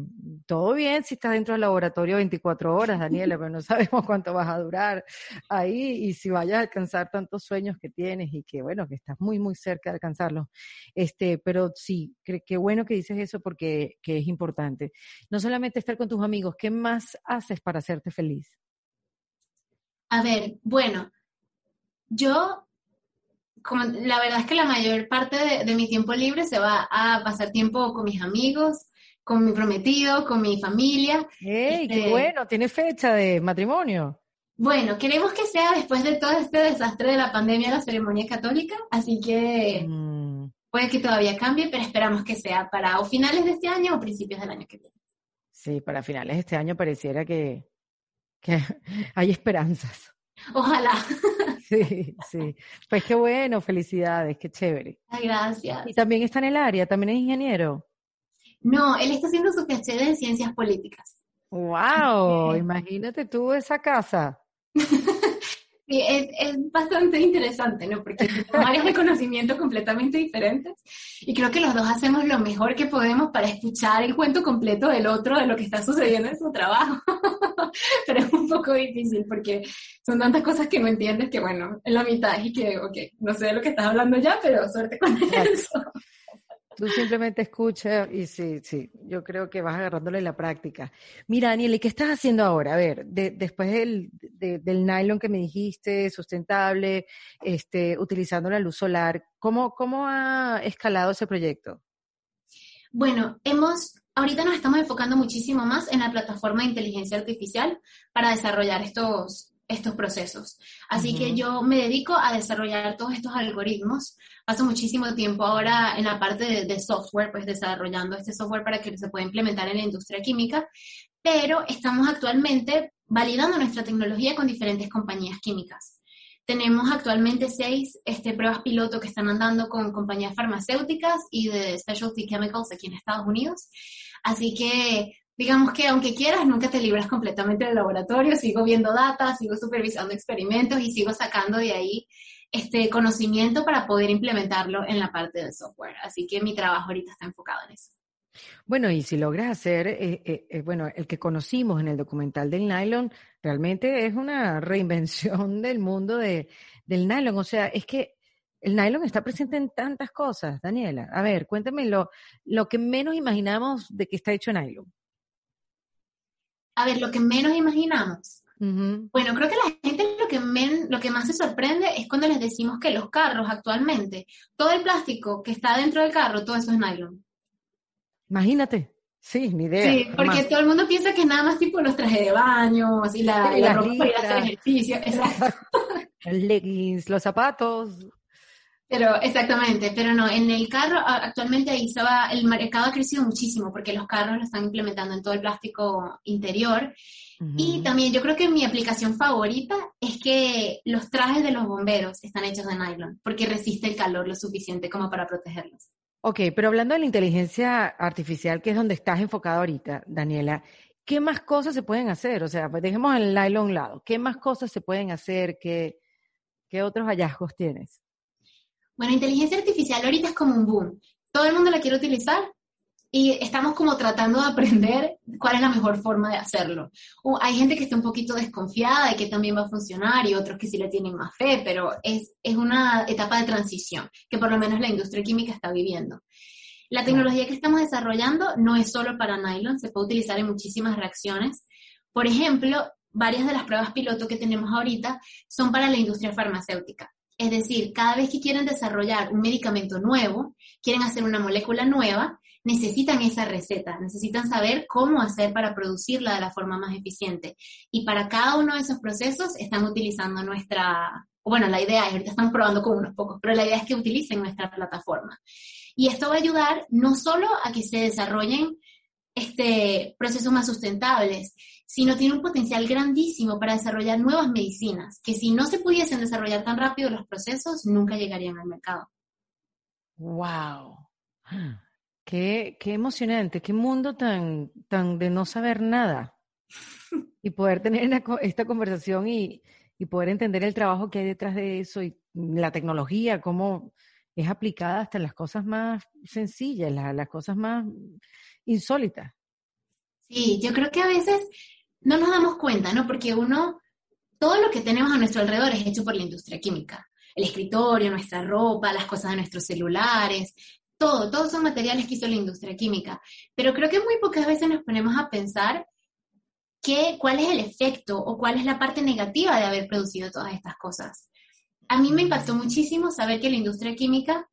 C: todo bien si estás dentro del laboratorio 24 horas, Daniela, *laughs* pero no sabemos cuánto vas a durar ahí y si vayas a alcanzar tantos sueños que tienes y que, bueno, que estás muy, muy cerca de alcanzarlos. Este, pero sí, qué bueno que dices eso porque que es importante. No solamente estar con tus amigos, ¿qué más haces para hacerte feliz?
B: A ver, bueno, yo, como la verdad es que la mayor parte de, mi tiempo libre se va a pasar tiempo con mis amigos, con mi prometido, con mi familia.
C: ¡Ey, qué este, bueno! ¿Tiene fecha de matrimonio?
B: Bueno, queremos que sea después de todo este desastre de la pandemia la ceremonia católica, así que mm. puede que todavía cambie, pero esperamos que sea para o finales de este año o principios del año que viene.
C: Sí, para finales de este año pareciera que, que *laughs* hay esperanzas.
B: Ojalá. *laughs*
C: Sí, sí. Pues qué bueno, felicidades, qué chévere.
B: Ay, gracias.
C: Y también está en el área, también es ingeniero.
B: No, él está haciendo su PhD en ciencias políticas.
C: ¡Wow! Imagínate tú esa casa. *laughs*
B: Sí, es, es, bastante interesante, ¿no? Porque son áreas de conocimiento completamente diferentes y creo que los dos hacemos lo mejor que podemos para escuchar el cuento completo del otro de lo que está sucediendo en su trabajo. *laughs* Pero es un poco difícil porque son tantas cosas que no entiendes que, bueno, en la mitad y que, ok, no sé de lo que estás hablando ya, pero suerte con eso.
C: Tú simplemente escuchas y sí, sí, yo creo que vas agarrándole la práctica. Mira, Daniel, ¿y qué estás haciendo ahora? A ver, después del, del nylon que me dijiste, sustentable, este, utilizando la luz solar, ¿cómo, ¿cómo ha escalado ese proyecto?
B: Bueno, hemos, ahorita nos estamos enfocando muchísimo más en la plataforma de inteligencia artificial para desarrollar estos, estos procesos. Así que yo me dedico a desarrollar todos estos algoritmos. Paso muchísimo tiempo ahora en la parte de, software, pues desarrollando este software para que se pueda implementar en la industria química, pero estamos actualmente validando nuestra tecnología con diferentes compañías químicas. Tenemos actualmente seis este, pruebas piloto que están andando con compañías farmacéuticas y de specialty chemicals aquí en Estados Unidos. Así que digamos que aunque quieras, nunca te libras completamente del laboratorio, sigo viendo data, sigo supervisando experimentos y sigo sacando de ahí este conocimiento para poder implementarlo en la parte del software. Así que mi trabajo ahorita está enfocado en eso.
C: Bueno, y si logras hacer, eh, eh, eh, bueno, el que conocimos en el documental del nylon, realmente es una *laughs* reinvención del mundo de, del nylon. O sea, es que el nylon está presente en tantas cosas, Daniela. A ver, cuéntame lo, lo que menos imaginamos de que está hecho nylon
B: a ver, lo que menos imaginamos. Bueno, creo que la gente lo que, lo que más se sorprende es cuando les decimos que los carros actualmente, todo el plástico que está dentro del carro, todo eso es nylon.
C: Imagínate. Sí, ni idea.
B: Sí, porque todo el mundo piensa que nada más tipo los trajes de baño, así la, la ropa para ir a hacer ejercicio. Exacto. *laughs*
C: Leggings, los zapatos.
B: Pero exactamente, pero no, en el carro actualmente ahí se va, el mercado ha crecido muchísimo porque los carros lo están implementando en todo el plástico interior. Y también yo creo que mi aplicación favorita es que los trajes de los bomberos están hechos de nylon porque resiste el calor lo suficiente como para protegerlos.
C: Ok, pero hablando de la inteligencia artificial, que es donde estás enfocado ahorita, Daniela, ¿qué más cosas se pueden hacer? O sea, pues dejemos el nylon a un lado. ¿Qué más cosas se pueden hacer? ¿Qué, qué otros hallazgos tienes?
B: Bueno, inteligencia artificial ahorita es como un boom. Todo el mundo la quiere utilizar y estamos como tratando de aprender cuál es la mejor forma de hacerlo. hay gente que está un poquito desconfiada de que también va a funcionar y otros que sí le tienen más fe, pero es, es una etapa de transición que por lo menos la industria química está viviendo. La tecnología que estamos desarrollando no es solo para nylon, se puede utilizar en muchísimas reacciones. Por ejemplo, varias de las pruebas piloto que tenemos ahorita son para la industria farmacéutica. Es decir, cada vez que quieren desarrollar un medicamento nuevo, quieren hacer una molécula nueva, necesitan esa receta, necesitan saber cómo hacer para producirla de la forma más eficiente. Y para cada uno de esos procesos están utilizando nuestra, bueno, la idea es, ahorita están probando con unos pocos, pero la idea es que utilicen nuestra plataforma. Y esto va a ayudar no solo a que se desarrollen este, procesos más sustentables, sino tiene un potencial grandísimo para desarrollar nuevas medicinas, que si no se pudiesen desarrollar tan rápido los procesos, nunca llegarían al mercado.
C: ¡Wow! Qué, qué emocionante, qué mundo tan, tan de no saber nada. Y poder tener esta conversación y, y poder entender el trabajo que hay detrás de eso y la tecnología, cómo es aplicada hasta en las cosas más sencillas, las cosas más insólitas.
B: Sí, yo creo que a veces no nos damos cuenta, ¿no? Porque uno, todo lo que tenemos a nuestro alrededor es hecho por la industria química. El escritorio, nuestra ropa, las cosas de nuestros celulares, todo, todos son materiales que hizo la industria química. Pero creo que muy pocas veces nos ponemos a pensar qué, cuál es el efecto o cuál es la parte negativa de haber producido todas estas cosas. A mí me impactó muchísimo saber que la industria química,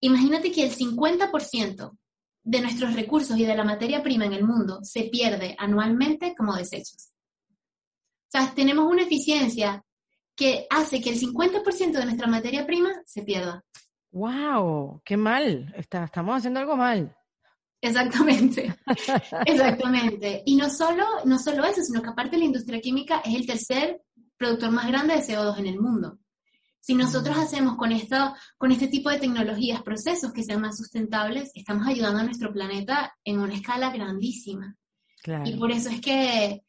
B: imagínate que el 50% de nuestros recursos y de la materia prima en el mundo se pierde anualmente como desechos. O sea, tenemos una eficiencia que hace que el 50% de nuestra materia prima se pierda.
C: ¡Wow! ¡Qué mal! estamos haciendo algo mal.
B: Exactamente, *laughs* exactamente. Y no solo, no solo eso, sino que aparte la industria química es el tercer productor más grande de CO2 en el mundo. Si nosotros hacemos con, esto, con este tipo de tecnologías procesos que sean más sustentables, estamos ayudando a nuestro planeta en una escala grandísima. Y por eso es que,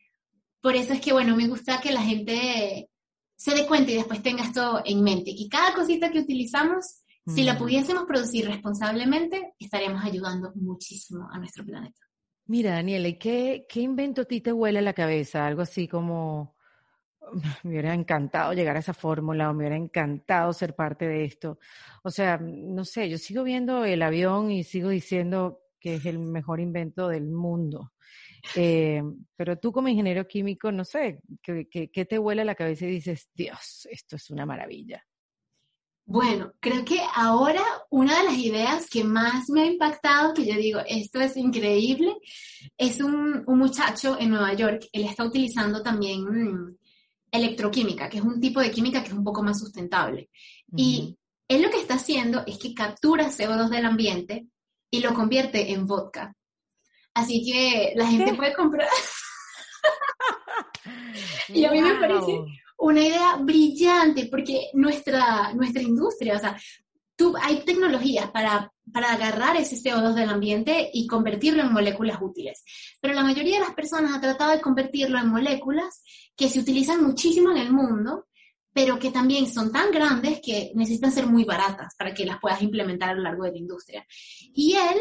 B: por eso es que, bueno, me gusta que la gente se dé cuenta y después tenga esto en mente, que cada cosita que utilizamos, si la mm. pudiésemos producir responsablemente, estaríamos ayudando muchísimo a nuestro planeta.
C: Mira, Daniela, ¿y qué, qué invento a ti te huele a la cabeza? Algo así como *laughs* me hubiera encantado llegar a esa fórmula o me hubiera encantado ser parte de esto. O sea, no sé, yo sigo viendo el avión y sigo diciendo que es el mejor invento del mundo. Eh, pero tú como ingeniero químico, no sé, ¿qué, te huele a la cabeza y dices, Dios, esto es una maravilla?
B: Bueno, creo que ahora una de las ideas que más me ha impactado, que yo digo, esto es increíble, es un, un muchacho en Nueva York, él está utilizando también electroquímica, que es un tipo de química que es un poco más sustentable. Y él lo que está haciendo es que captura CO2 del ambiente y lo convierte en vodka. Así que la gente puede comprar. *laughs* y a mí me parece una idea brillante porque nuestra, nuestra industria, o sea, tú, hay tecnologías para, para agarrar ese CO2 del ambiente y convertirlo en moléculas útiles. Pero la mayoría de las personas ha tratado de convertirlo en moléculas que se utilizan muchísimo en el mundo, pero que también son tan grandes que necesitan ser muy baratas para que las puedas implementar a lo largo de la industria. Y él,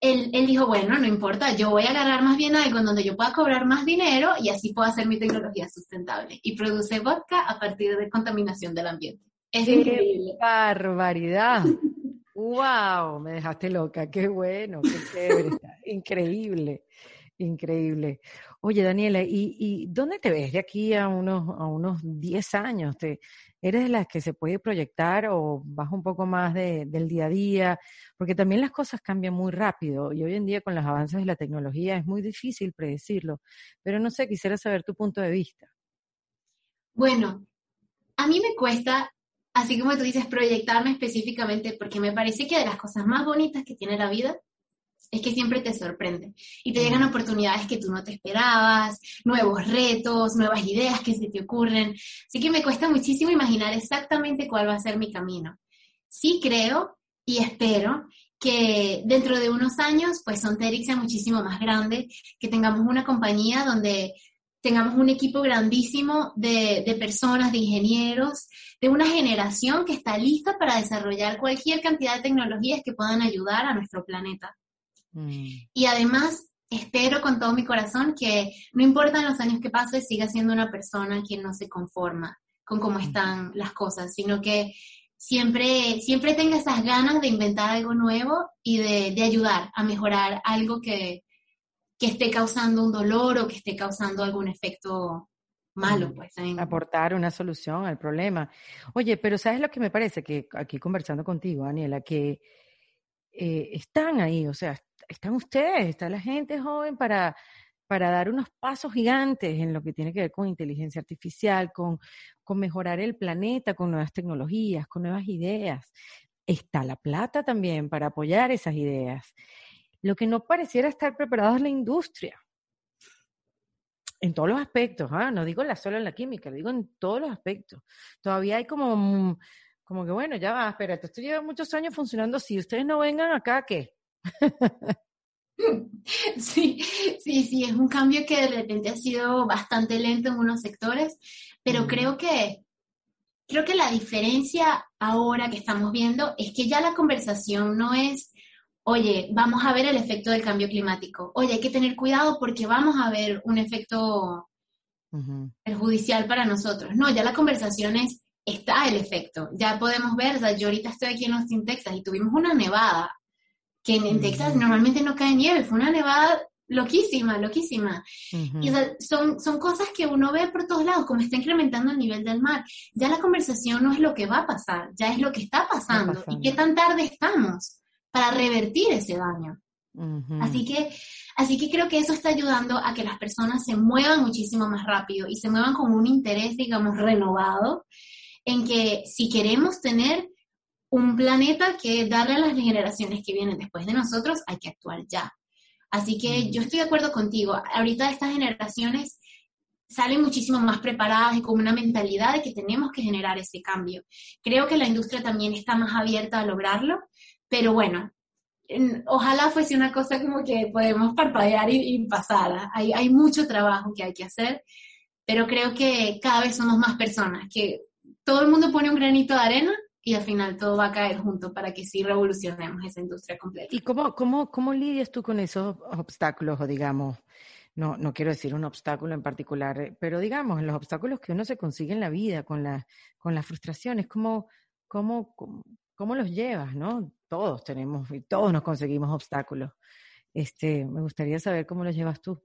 B: él, él dijo, bueno, no importa, yo voy a agarrar más bien algo en donde yo pueda cobrar más dinero y así puedo hacer mi tecnología sustentable. Y produce vodka a partir de contaminación del ambiente.
C: Es increíble. barbaridad! *laughs* ¡Wow! Me dejaste loca. ¡Qué bueno! ¡Qué chévere! increíble, increíble. Oye, Daniela, ¿y, dónde te ves de aquí a unos, a unos 10 años? ¿Te, ¿Eres de las que se puede proyectar o vas un poco más del día a día? Porque también las cosas cambian muy rápido y hoy en día con los avances de la tecnología es muy difícil predecirlo. Pero no sé, quisiera saber tu punto de vista.
B: Bueno, a mí me cuesta, así como tú dices, proyectarme específicamente porque me parece que de las cosas más bonitas que tiene la vida es que siempre te sorprende y te llegan oportunidades que tú no te esperabas, nuevos retos, nuevas ideas que se te ocurren. Así que me cuesta muchísimo imaginar exactamente cuál va a ser mi camino. Sí creo y espero que dentro de unos años, pues Sonterix sea muchísimo más grande, que tengamos una compañía donde tengamos un equipo grandísimo de, de, personas, de ingenieros, de una generación que está lista para desarrollar cualquier cantidad de tecnologías que puedan ayudar a nuestro planeta. Mm. Y además, espero con todo mi corazón que no importan los años que pase, siga siendo una persona quien no se conforma con cómo están las cosas, sino que siempre, siempre tenga esas ganas de inventar algo nuevo y de, de ayudar a mejorar algo que, que esté causando un dolor o que esté causando algún efecto malo, pues.
C: Aportar una solución al problema. Oye, pero ¿sabes lo que me parece? Que aquí conversando contigo, Daniela, que eh, están ahí, o sea, están ustedes, está la gente joven para, para dar unos pasos gigantes en lo que tiene que ver con inteligencia artificial, con, con mejorar el planeta, con nuevas tecnologías, con nuevas ideas. Está la plata también para apoyar esas ideas. Lo que no pareciera estar preparado es la industria en todos los aspectos, ¿ah? no digo la solo en la química, digo en todos los aspectos. Todavía hay como, mm, como que, bueno, ya va, espérate, esto lleva muchos años funcionando Si ustedes no vengan acá, ¿qué? *laughs*
B: Sí, sí, sí, es un cambio que de repente ha sido bastante lento en unos sectores, pero creo que creo que la diferencia ahora que estamos viendo es que ya la conversación no es oye, vamos a ver el efecto del cambio climático, oye, hay que tener cuidado porque vamos a ver un efecto perjudicial para nosotros. No, ya la conversación es, está el efecto, ya podemos ver, o sea, yo ahorita estoy aquí en Austin, Texas, y tuvimos una nevada, que en, Texas normalmente no cae nieve, fue una nevada loquísima, loquísima. Y son, son cosas que uno ve por todos lados, como está incrementando el nivel del mar. Ya la conversación no es lo que va a pasar, ya es lo que está pasando. ¿Y qué tan tarde estamos? Para revertir ese daño. Así que, así que creo que eso está ayudando a que las personas se muevan muchísimo más rápido y se muevan con un interés, digamos, renovado en que si queremos tener un planeta que darle a las generaciones que vienen después de nosotros, hay que actuar ya. Así que yo estoy de acuerdo contigo. Ahorita estas generaciones salen muchísimo más preparadas y con una mentalidad de que tenemos que generar ese cambio. Creo que la industria también está más abierta a lograrlo pero bueno, ojalá fuese una cosa como que podemos parpadear y, pasar. Hay, hay mucho trabajo que hay que hacer, pero creo que cada vez somos más personas, que todo el mundo pone un granito de arena y al final todo va a caer junto para que sí revolucionemos esa industria completa.
C: ¿Y cómo, cómo, cómo lidias tú con esos obstáculos o digamos, no, no quiero decir un obstáculo en particular, eh, pero digamos, los obstáculos que uno se consigue en la vida, con, la, con las frustraciones, ¿cómo, cómo, cómo los llevas, no? Todos tenemos y todos nos conseguimos obstáculos. Este, me gustaría saber cómo los llevas tú.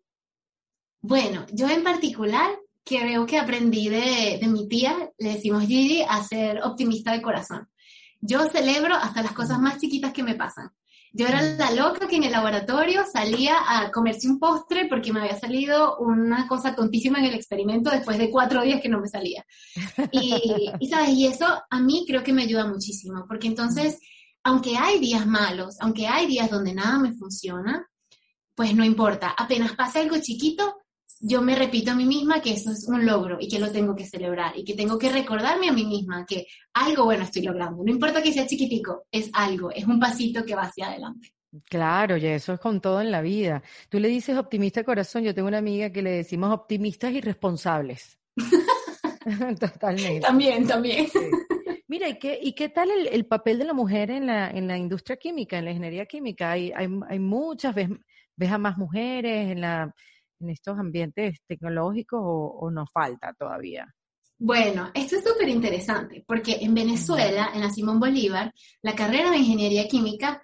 B: Bueno, yo en particular creo que aprendí de, de mi tía, le decimos Gigi, a ser optimista de corazón. Yo celebro hasta las cosas más chiquitas que me pasan. Yo era la loca que en el laboratorio salía a comerse un postre porque me había salido una cosa tontísima en el experimento después de cuatro días que no me salía. Y, y ¿sabes? Y eso a mí creo que me ayuda muchísimo, porque entonces, aunque hay días malos, aunque hay días donde nada me funciona, pues no importa. Apenas pase algo chiquito, yo me repito a mí misma que eso es un logro y que lo tengo que celebrar y que tengo que recordarme a mí misma que algo bueno estoy logrando. No importa que sea chiquitico, es algo, es un pasito que va hacia adelante.
C: Claro, y eso es con todo en la vida. Tú le dices optimista corazón, yo tengo una amiga que le decimos optimistas y responsables. *laughs* *laughs*
B: Totalmente. También, también.
C: Mira, ¿y qué, y qué tal el, papel de la mujer en la, en la industria química, en la ingeniería química? Hay, hay, hay muchas, ves, ves a más mujeres en la en estos ambientes tecnológicos o, nos falta todavía?
B: Bueno, esto es súper interesante porque en Venezuela, en la Simón Bolívar, la carrera de ingeniería química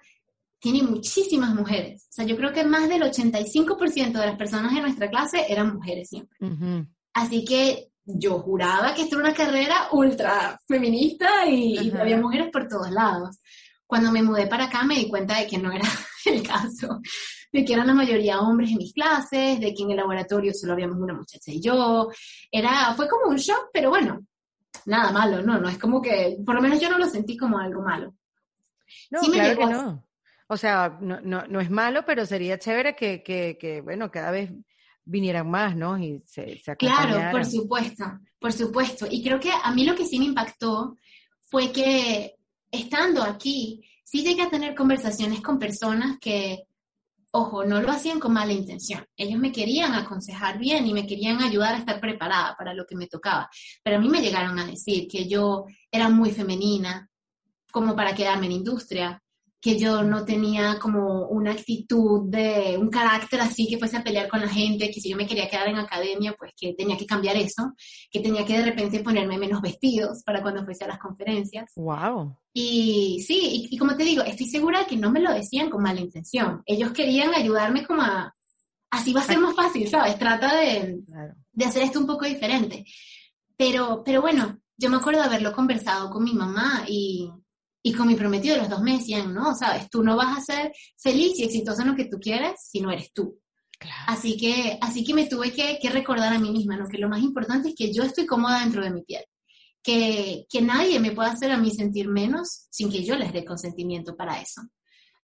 B: tiene muchísimas mujeres. O sea, yo creo que más del 85% de las personas en nuestra clase eran mujeres siempre. Así que yo juraba que esto era una carrera ultra feminista y, había mujeres por todos lados. Cuando me mudé para acá me di cuenta de que no era *laughs* el caso de que eran la mayoría hombres en mis clases, de que en el laboratorio solo habíamos una muchacha y yo. Era, fue como un shock, pero bueno, nada malo, no, no es como que, por lo menos yo no lo sentí como algo malo.
C: No, claro que no. O sea, no, no, no, es malo, pero sería chévere que, que, que, bueno, cada vez vinieran más, ¿no? Y se, se
B: Claro, por supuesto, por supuesto. Y creo que a mí lo que sí me impactó fue que estando aquí, sí llegué a tener conversaciones con personas que ojo, no lo hacían con mala intención. Ellos me querían aconsejar bien y me querían ayudar a estar preparada para lo que me tocaba. Pero a mí me llegaron a decir que yo era muy femenina, como para quedarme en industria, que yo no tenía como una actitud de un carácter así que fuese a pelear con la gente, que si yo me quería quedar en academia, pues que tenía que cambiar eso, que tenía que de repente ponerme menos vestidos para cuando fuese a las conferencias.
C: Wow.
B: Y sí, y, como te digo, estoy segura que no me lo decían con mala intención. Ellos querían ayudarme como a, así va a ser más fácil, ¿sabes? Trata de, de hacer esto un poco diferente. Pero, pero bueno, yo me acuerdo de haberlo conversado con mi mamá y, y con mi prometido, los dos me decían, no, sabes, tú no vas a ser feliz y exitoso en lo que tú quieres si no eres tú. Así, que, así que me tuve que, que, recordar a mí misma, ¿no? que lo más importante es que yo estoy cómoda dentro de mi piel, que, que nadie me pueda hacer a mí sentir menos sin que yo les dé consentimiento para eso.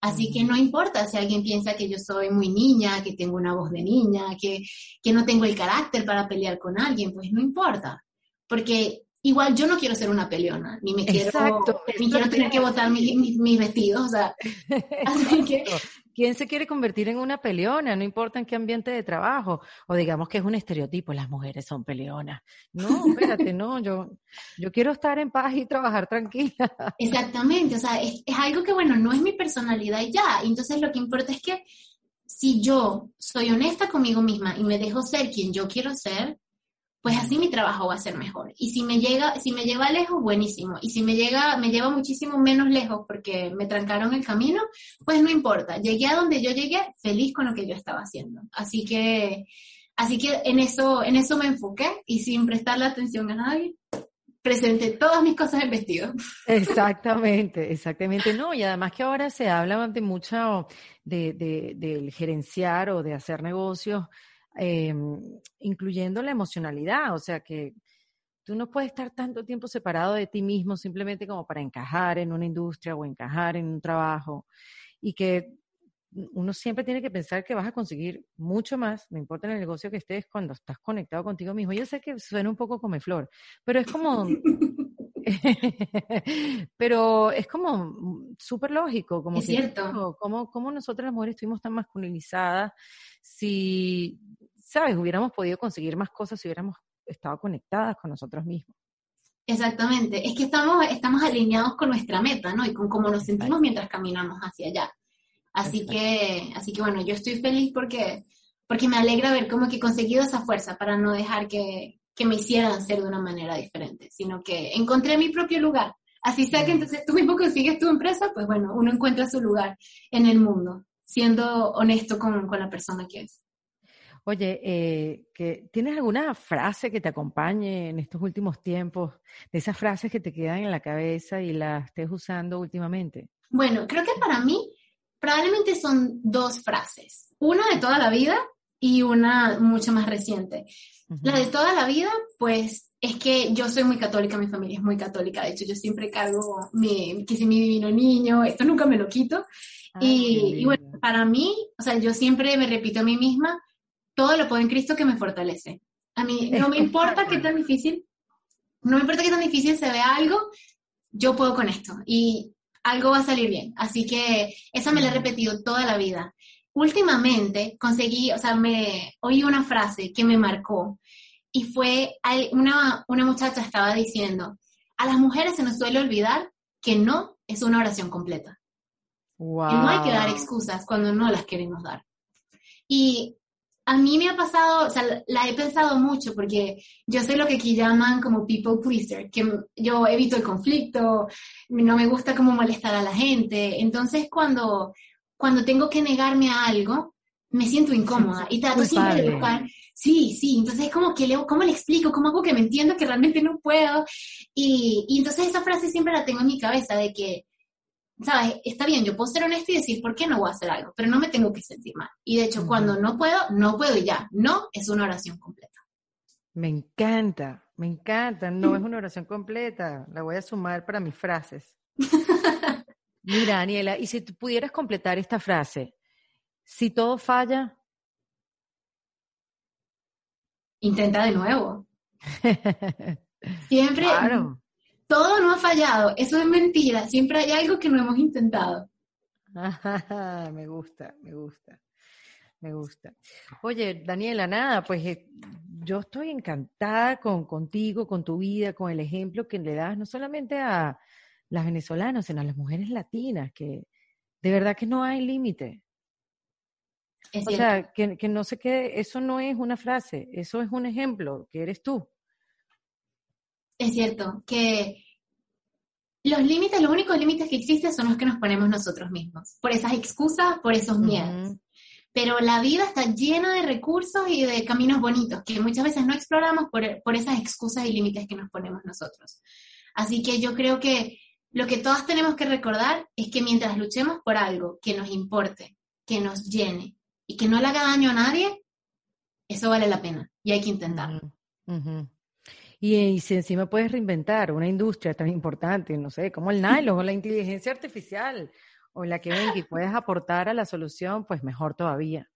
B: Así que no importa si alguien piensa que yo soy muy niña, que tengo una voz de niña, que, que no tengo el carácter para pelear con alguien, pues no importa. Porque igual yo no quiero ser una peleona, ni me quiero, ni quiero tener que botar mis mi, vestidos, o sea, *laughs*
C: así que... ¿Quién se quiere convertir en una peleona? No importa en qué ambiente de trabajo. O digamos que es un estereotipo, las mujeres son peleonas. No, espérate, no, yo, yo quiero estar en paz y trabajar tranquila.
B: Exactamente, o sea, es, es algo que, bueno, no es mi personalidad y ya. Entonces lo que importa es que si yo soy honesta conmigo misma y me dejo ser quien yo quiero ser, pues así mi trabajo va a ser mejor. Y si me llega, si me lleva lejos, buenísimo. Y si me llega, me lleva muchísimo menos lejos porque me trancaron el camino, pues no importa. Llegué a donde yo llegué, feliz con lo que yo estaba haciendo. Así que, así que en eso, en eso me enfoqué y sin prestarle atención a nadie, presenté todas mis cosas en vestido.
C: Exactamente, exactamente. No, y además que ahora se habla de mucho de, de, del gerenciar o de hacer negocios eh, incluyendo la emocionalidad, o sea que tú no puedes estar tanto tiempo separado de ti mismo simplemente como para encajar en una industria o encajar en un trabajo y que uno siempre tiene que pensar que vas a conseguir mucho más, no importa en el negocio que estés, cuando estás conectado contigo mismo. Yo sé que suena un poco como flor, pero es como, *laughs* pero es como súper lógico, como
B: es cierto.
C: Como, como nosotras las mujeres estuvimos tan masculinizadas, si ¿sabes? Hubiéramos podido conseguir más cosas si hubiéramos estado conectadas con nosotros mismos.
B: Exactamente, es que estamos, estamos alineados con nuestra meta, ¿no? Y con cómo nos sentimos mientras caminamos hacia allá. Así que, así que bueno, yo estoy feliz porque, porque me alegra ver cómo que he conseguido esa fuerza para no dejar que, que me hicieran ser de una manera diferente, sino que encontré mi propio lugar. Así sea que entonces tú mismo consigues tu empresa, pues bueno, uno encuentra su lugar en el mundo, siendo honesto con, con la persona que es.
C: Oye, eh, que, ¿tienes alguna frase que te acompañe en estos últimos tiempos? De esas frases que te quedan en la cabeza y las estés usando últimamente.
B: Bueno, creo que para mí probablemente son dos frases. Una de toda la vida y una mucho más reciente. La de toda la vida, pues es que yo soy muy católica, mi familia es muy católica, de hecho yo siempre cargo mi, que si mi divino niño, esto nunca me lo quito. y, y, bueno, para mí, o sea, yo siempre me repito a mí misma, todo lo puedo en Cristo que me fortalece. A mí no me *laughs* importa qué tan difícil, no me importa qué tan difícil se vea algo, yo puedo con esto y algo va a salir bien. Así que esa me la he repetido toda la vida. Últimamente conseguí, o sea, me oí una frase que me marcó y fue una, una muchacha estaba diciendo, a las mujeres se nos suele olvidar que no es una oración completa. Wow. no hay que dar excusas cuando no las queremos dar. Y a mí me ha pasado, o sea, la he pensado mucho porque yo soy lo que aquí llaman como people pleaser, que yo evito el conflicto, no me gusta como molestar a la gente. Entonces, cuando, cuando tengo que negarme a algo, me siento incómoda y trato siempre de buscar, sí, sí, entonces es como que le, ¿cómo le explico? ¿Cómo hago que me entienda que realmente no puedo? Y, y entonces esa frase siempre la tengo en mi cabeza de que ¿sabes? Está bien, yo puedo ser honesta y decir, ¿por qué no voy a hacer algo? Pero no me tengo que sentir mal. Y de hecho, cuando no puedo, no puedo y ya. No es una oración completa.
C: Me encanta, me encanta. No es una oración completa. La voy a sumar para mis frases. *laughs* Mira, Daniela, y si tú pudieras completar esta frase, si todo falla.
B: Intenta de nuevo. *laughs* Siempre, claro todo no ha fallado, eso es mentira, siempre hay algo que no hemos intentado. *laughs*
C: me gusta, me gusta, me gusta. Oye, Daniela, nada, pues eh, yo estoy encantada con contigo, con tu vida, con el ejemplo que le das no solamente a las venezolanas, sino a las mujeres latinas, que, de verdad que no hay límite. o sea, que, que no se quede, eso no es una frase, eso es un ejemplo, que eres tú.
B: Es cierto, que los límites, los únicos límites que existen son los que nos ponemos nosotros mismos, por esas excusas, por esos miedos. Pero la vida está llena de recursos y de caminos bonitos que muchas veces no exploramos por, por esas excusas y límites que nos ponemos nosotros. Así que yo creo que lo que todas tenemos que recordar es que mientras luchemos por algo que nos importe, que nos llene y que no le haga daño a nadie, eso vale la pena y hay que intentarlo.
C: Y, si encima puedes reinventar una industria tan importante, no sé, como el nylon o la inteligencia artificial o la que ven que puedes aportar a la solución, pues mejor todavía.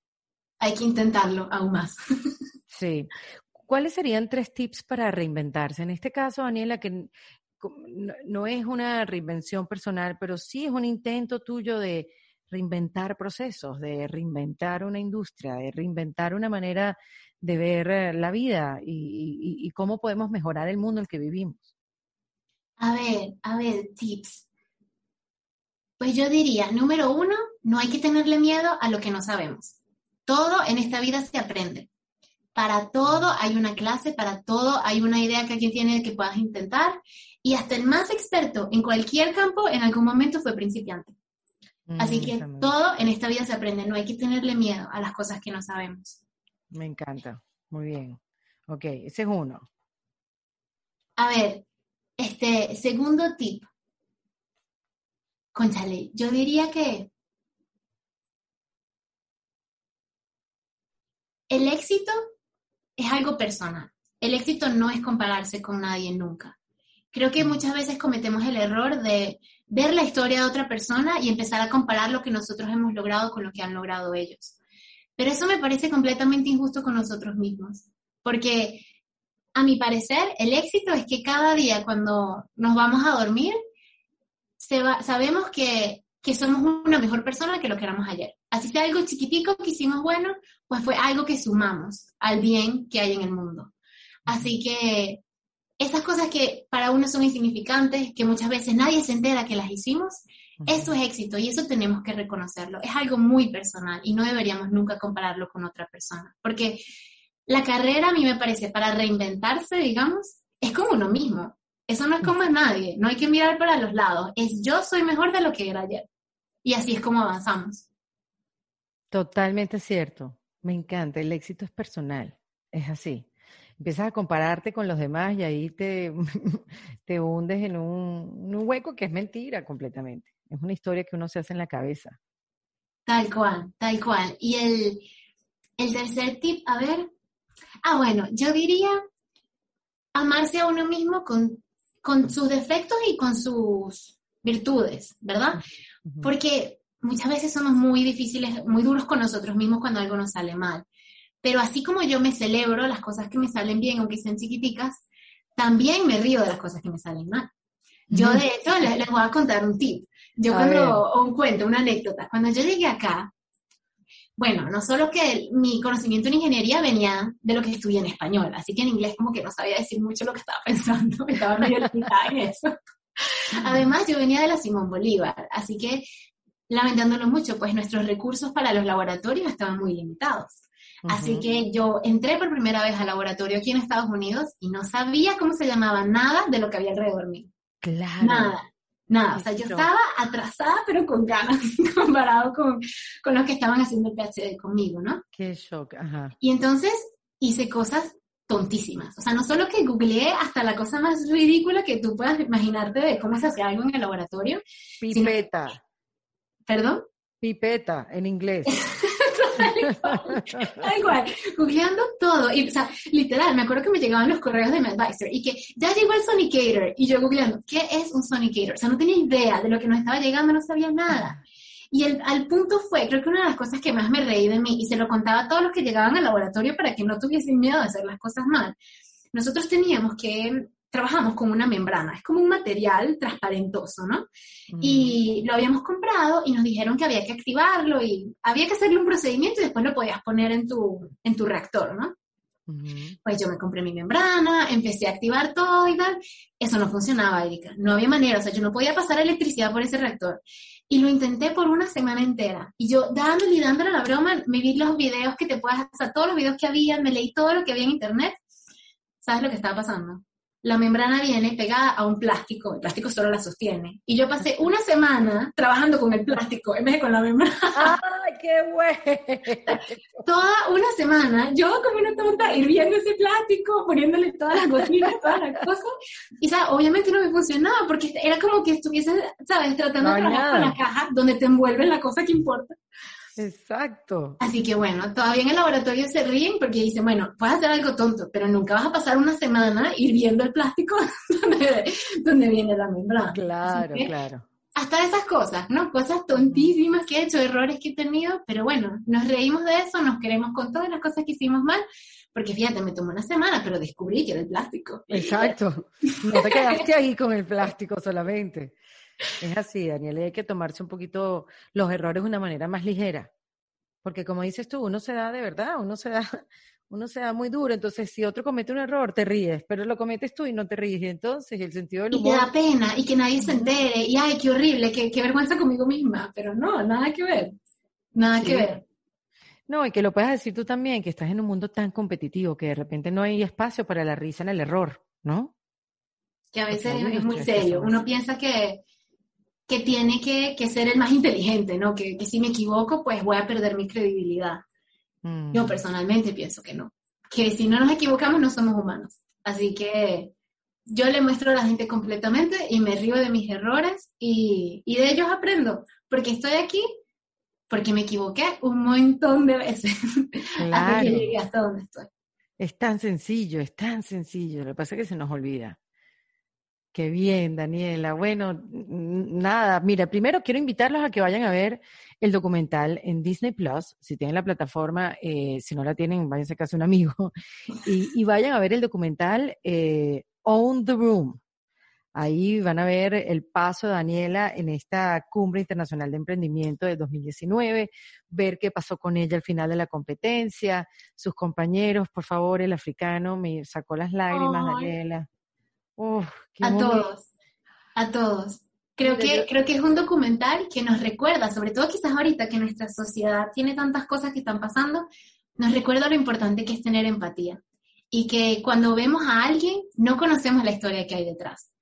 B: Hay que intentarlo aún más. *laughs*
C: Sí. ¿Cuáles serían tres tips para reinventarse? En este caso, Daniela, que no es una reinvención personal, pero sí es un intento tuyo de reinventar procesos, de reinventar una industria, de reinventar una manera de ver eh, la vida y, cómo podemos mejorar el mundo en el que vivimos.
B: A ver, a ver, tips. Pues yo diría, número uno, no hay que tenerle miedo a lo que no sabemos. Todo en esta vida se aprende. Para todo hay una clase, para todo hay una idea que alguien tiene que puedas intentar y hasta el más experto en cualquier campo en algún momento fue principiante. Así mm, que todo en esta vida se aprende, no hay que tenerle miedo a las cosas que no sabemos.
C: Me encanta, muy bien. Ok, ese es uno.
B: A ver, este segundo tip. Conchale, yo diría que el éxito es algo personal. El éxito no es compararse con nadie nunca. Creo que muchas veces cometemos el error de ver la historia de otra persona y empezar a comparar lo que nosotros hemos logrado con lo que han logrado ellos. Pero eso me parece completamente injusto con nosotros mismos, porque a mi parecer el éxito es que cada día cuando nos vamos a dormir, sabemos que, que somos una mejor persona que lo que éramos ayer. Así sea algo chiquitico que hicimos bueno, pues fue algo que sumamos al bien que hay en el mundo. Así que esas cosas que para uno son insignificantes, que muchas veces nadie se entera que las hicimos, eso es éxito y eso tenemos que reconocerlo. Es algo muy personal y no deberíamos nunca compararlo con otra persona, porque la carrera a mí me parece para reinventarse, digamos, es como uno mismo. Eso no es como nadie, no hay que mirar para los lados, es yo soy mejor de lo que era ayer. Y así es como avanzamos.
C: Totalmente cierto. Me encanta, el éxito es personal, es así empiezas a compararte con los demás y ahí te, *laughs* te hundes en un, hueco que es mentira completamente. Es una historia que uno se hace en la cabeza.
B: Tal cual, tal cual. Y el, el tercer tip, a ver. Ah, bueno, yo diría amarse a uno mismo con, con sus defectos y con sus virtudes, ¿verdad? Porque muchas veces somos muy difíciles, muy duros con nosotros mismos cuando algo nos sale mal. Pero así como yo me celebro las cosas que me salen bien, aunque sean chiquiticas, también me río de las cosas que me salen mal. Yo, de hecho, les, voy a contar un tip. Yo cuando, o un cuento, una anécdota. Cuando yo llegué acá, bueno, no solo que mi conocimiento en ingeniería venía de lo que estudié en español, así que en inglés como que no sabía decir mucho lo que estaba *laughs* pensando, estaba medio limitada en eso. Además, yo venía de la Simón Bolívar, así que, lamentándolo mucho, pues nuestros recursos para los laboratorios estaban muy limitados. Así que yo entré por primera vez al laboratorio aquí en Estados Unidos y no sabía cómo se llamaba nada de lo que había alrededor mío.
C: Claro.
B: Nada, nada. o sea, yo estaba atrasada, pero con ganas, *laughs* comparado con, con los que estaban haciendo el PhD conmigo, ¿no?
C: Qué shock, ajá.
B: Y entonces hice cosas tontísimas. O sea, no solo que googleé hasta la cosa más ridícula que tú puedas imaginarte de cómo se hace algo en el laboratorio.
C: Pipeta.
B: ¿Perdón?
C: Pipeta, en inglés. *laughs* *laughs*
B: Tal cual, googleando todo. Y, o sea, literal, me acuerdo que me llegaban los correos de mi advisor y que ya llegó el Sonicator. Y yo googleando, ¿qué es un Sonicator? O sea, no tenía idea de lo que nos estaba llegando, no sabía nada. Y el, al punto fue, creo que una de las cosas que más me reí de mí, y se lo contaba a todos los que llegaban al laboratorio para que no tuviesen miedo de hacer las cosas mal. Nosotros teníamos que trabajamos con una membrana, es como un material transparentoso, ¿no? Mm. Y lo habíamos comprado y nos dijeron que había que activarlo y había que hacerle un procedimiento y después lo podías poner en tu, en tu reactor, ¿no? Pues yo me compré mi membrana, empecé a activar todo y tal. Eso no funcionaba, Erika. No había manera, o sea, yo no podía pasar electricidad por ese reactor. Y lo intenté por una semana entera. Y yo dándole y dándole la broma, me vi los videos que te puedas, o sea, todos los videos que había, me leí todo lo que había en internet. ¿Sabes lo que estaba pasando? La membrana viene pegada a un plástico, el plástico solo la sostiene. Y yo pasé una semana trabajando con el plástico en vez de con la membrana.
C: ¡Ay, qué bueno!
B: Toda una semana, yo como una tonta, hirviendo ese plástico, poniéndole todas las gotitas, todas las cosas. Y, ¿sabes? Obviamente no me funcionaba, porque era como que estuviese, ¿sabes? Tratando de trabajar con la caja donde te envuelve la cosa que importa.
C: Exacto.
B: Así que bueno, todavía en el laboratorio se ríen porque dicen, bueno, puedes hacer algo tonto, pero nunca vas a pasar una semana hirviendo el plástico *laughs* donde, viene la membrana.
C: Claro, claro.
B: Hasta esas cosas, ¿no? Cosas tontísimas que he hecho, errores que he tenido, pero bueno, nos reímos de eso, nos queremos con todas las cosas que hicimos mal, porque fíjate, me tomó una semana, pero descubrí que era el plástico.
C: Exacto. No te quedaste ahí con el plástico solamente. Es así, Daniel, hay que tomarse un poquito los errores de una manera más ligera. Porque como dices tú, uno se da de verdad, uno se da, *laughs* uno se da muy duro. Entonces, si otro comete un error, te ríes, pero lo cometes tú y no te ríes. Y entonces el sentido del humor.
B: Y te da pena, y que nadie se entere, y ay, qué horrible, qué, qué vergüenza conmigo misma. Pero no, nada que ver. Nada que ver.
C: No, y que lo puedas decir tú también, que estás en un mundo tan competitivo que de repente no hay espacio para la risa en el error, ¿no?
B: Que a veces es muy serio. Uno piensa que, que tiene que, que, ser el más inteligente, ¿no? Que, que, si me equivoco, pues voy a perder mi credibilidad. Yo mm. personalmente pienso que no. Que si no nos equivocamos, no somos humanos. Así que yo le muestro a la gente completamente y me río de mis errores y, y de ellos aprendo. Porque estoy aquí, porque me equivoqué un montón de veces *laughs* hasta que llegué hasta donde estoy.
C: Es tan sencillo, es tan sencillo. Lo que pasa es que se nos olvida. Qué bien, Daniela. Bueno, nada, mira, primero quiero invitarlos a que vayan a ver el documental en Disney Plus, si tienen la plataforma, eh, si no la tienen, váyanse a casa un amigo, *laughs* y, vayan a ver el documental eh, Own the Room. Ahí van a ver el paso de Daniela en esta cumbre internacional de emprendimiento de 2019, ver qué pasó con ella al final de la competencia, sus compañeros, por favor, el africano me sacó las lágrimas, Daniela
B: a todos, a todos. Creo que, creo que es un documental que nos recuerda, sobre todo quizás ahorita que nuestra sociedad tiene tantas cosas que están pasando, nos recuerda lo importante que es tener empatía. Y que cuando vemos a alguien, no conocemos la historia que hay detrás.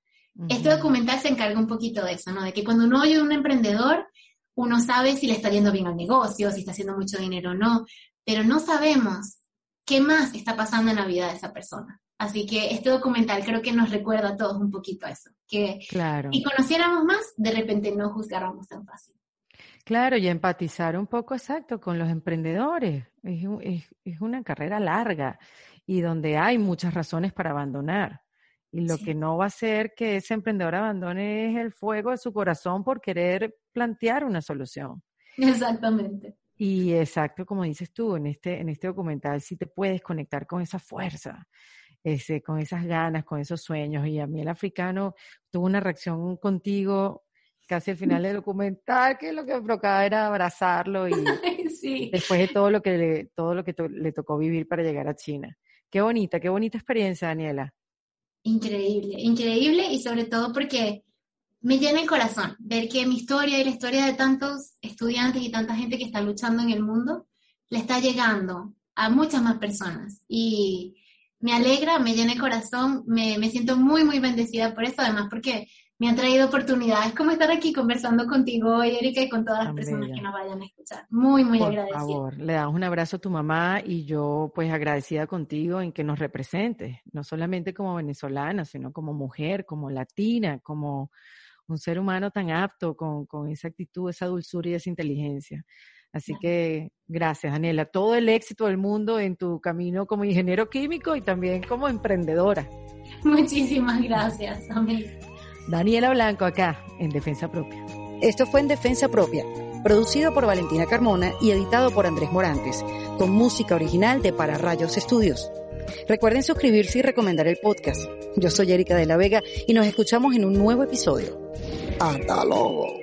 B: Este documental se encarga un poquito de eso, ¿no? De que cuando uno oye a un emprendedor, uno sabe si le está yendo bien al negocio, si está haciendo mucho dinero o no, pero no sabemos qué más está pasando en la vida de esa persona. Así que este documental creo que nos recuerda a todos un poquito a eso, que
C: claro.
B: y conociéramos más, de repente no juzgáramos tan fácil.
C: Claro, y empatizar un poco exacto con los emprendedores. Es, es, es una carrera larga y donde hay muchas razones para abandonar. Y lo que no va a hacer que ese emprendedor abandone es el fuego de su corazón por querer plantear una solución.
B: Exactamente.
C: Y exacto, como dices tú, en este, en este documental sí te puedes conectar con esa fuerza, ese, con esas ganas, con esos sueños. Y a mí el africano tuvo una reacción contigo casi al final del documental, que lo que me provocaba era abrazarlo y *laughs*
B: sí.
C: después de todo lo que, le, todo lo que le tocó vivir para llegar a China. Qué bonita, qué bonita experiencia, Daniela.
B: Increíble, increíble y sobre todo porque me llena el corazón ver que mi historia y la historia de tantos estudiantes y tanta gente que está luchando en el mundo le está llegando a muchas más personas. Y me alegra, me llena el corazón, me, me, siento muy, muy bendecida por eso, además porque me han traído oportunidades como estar aquí conversando contigo hoy, Erika, y con todas las personas que nos vayan a escuchar. Muy, muy agradecida. Por favor,
C: le damos un abrazo a tu mamá y yo pues agradecida contigo en que nos representes, no solamente como venezolana, sino como mujer, como latina, como un ser humano tan apto, con, con esa actitud, esa dulzura y esa inteligencia. Así que gracias, Daniela. Todo el éxito del mundo en tu camino como ingeniero químico y también como emprendedora. *laughs*
B: Muchísimas gracias, amén.
C: Daniela Blanco acá, en Defensa Propia.
A: Esto fue en Defensa Propia, producido por Valentina Carmona y editado por Andrés Morantes, con música original de Para Rayos Estudios. Recuerden suscribirse y recomendar el podcast. Yo soy Erika de la Vega y nos escuchamos en un nuevo episodio. Hasta luego.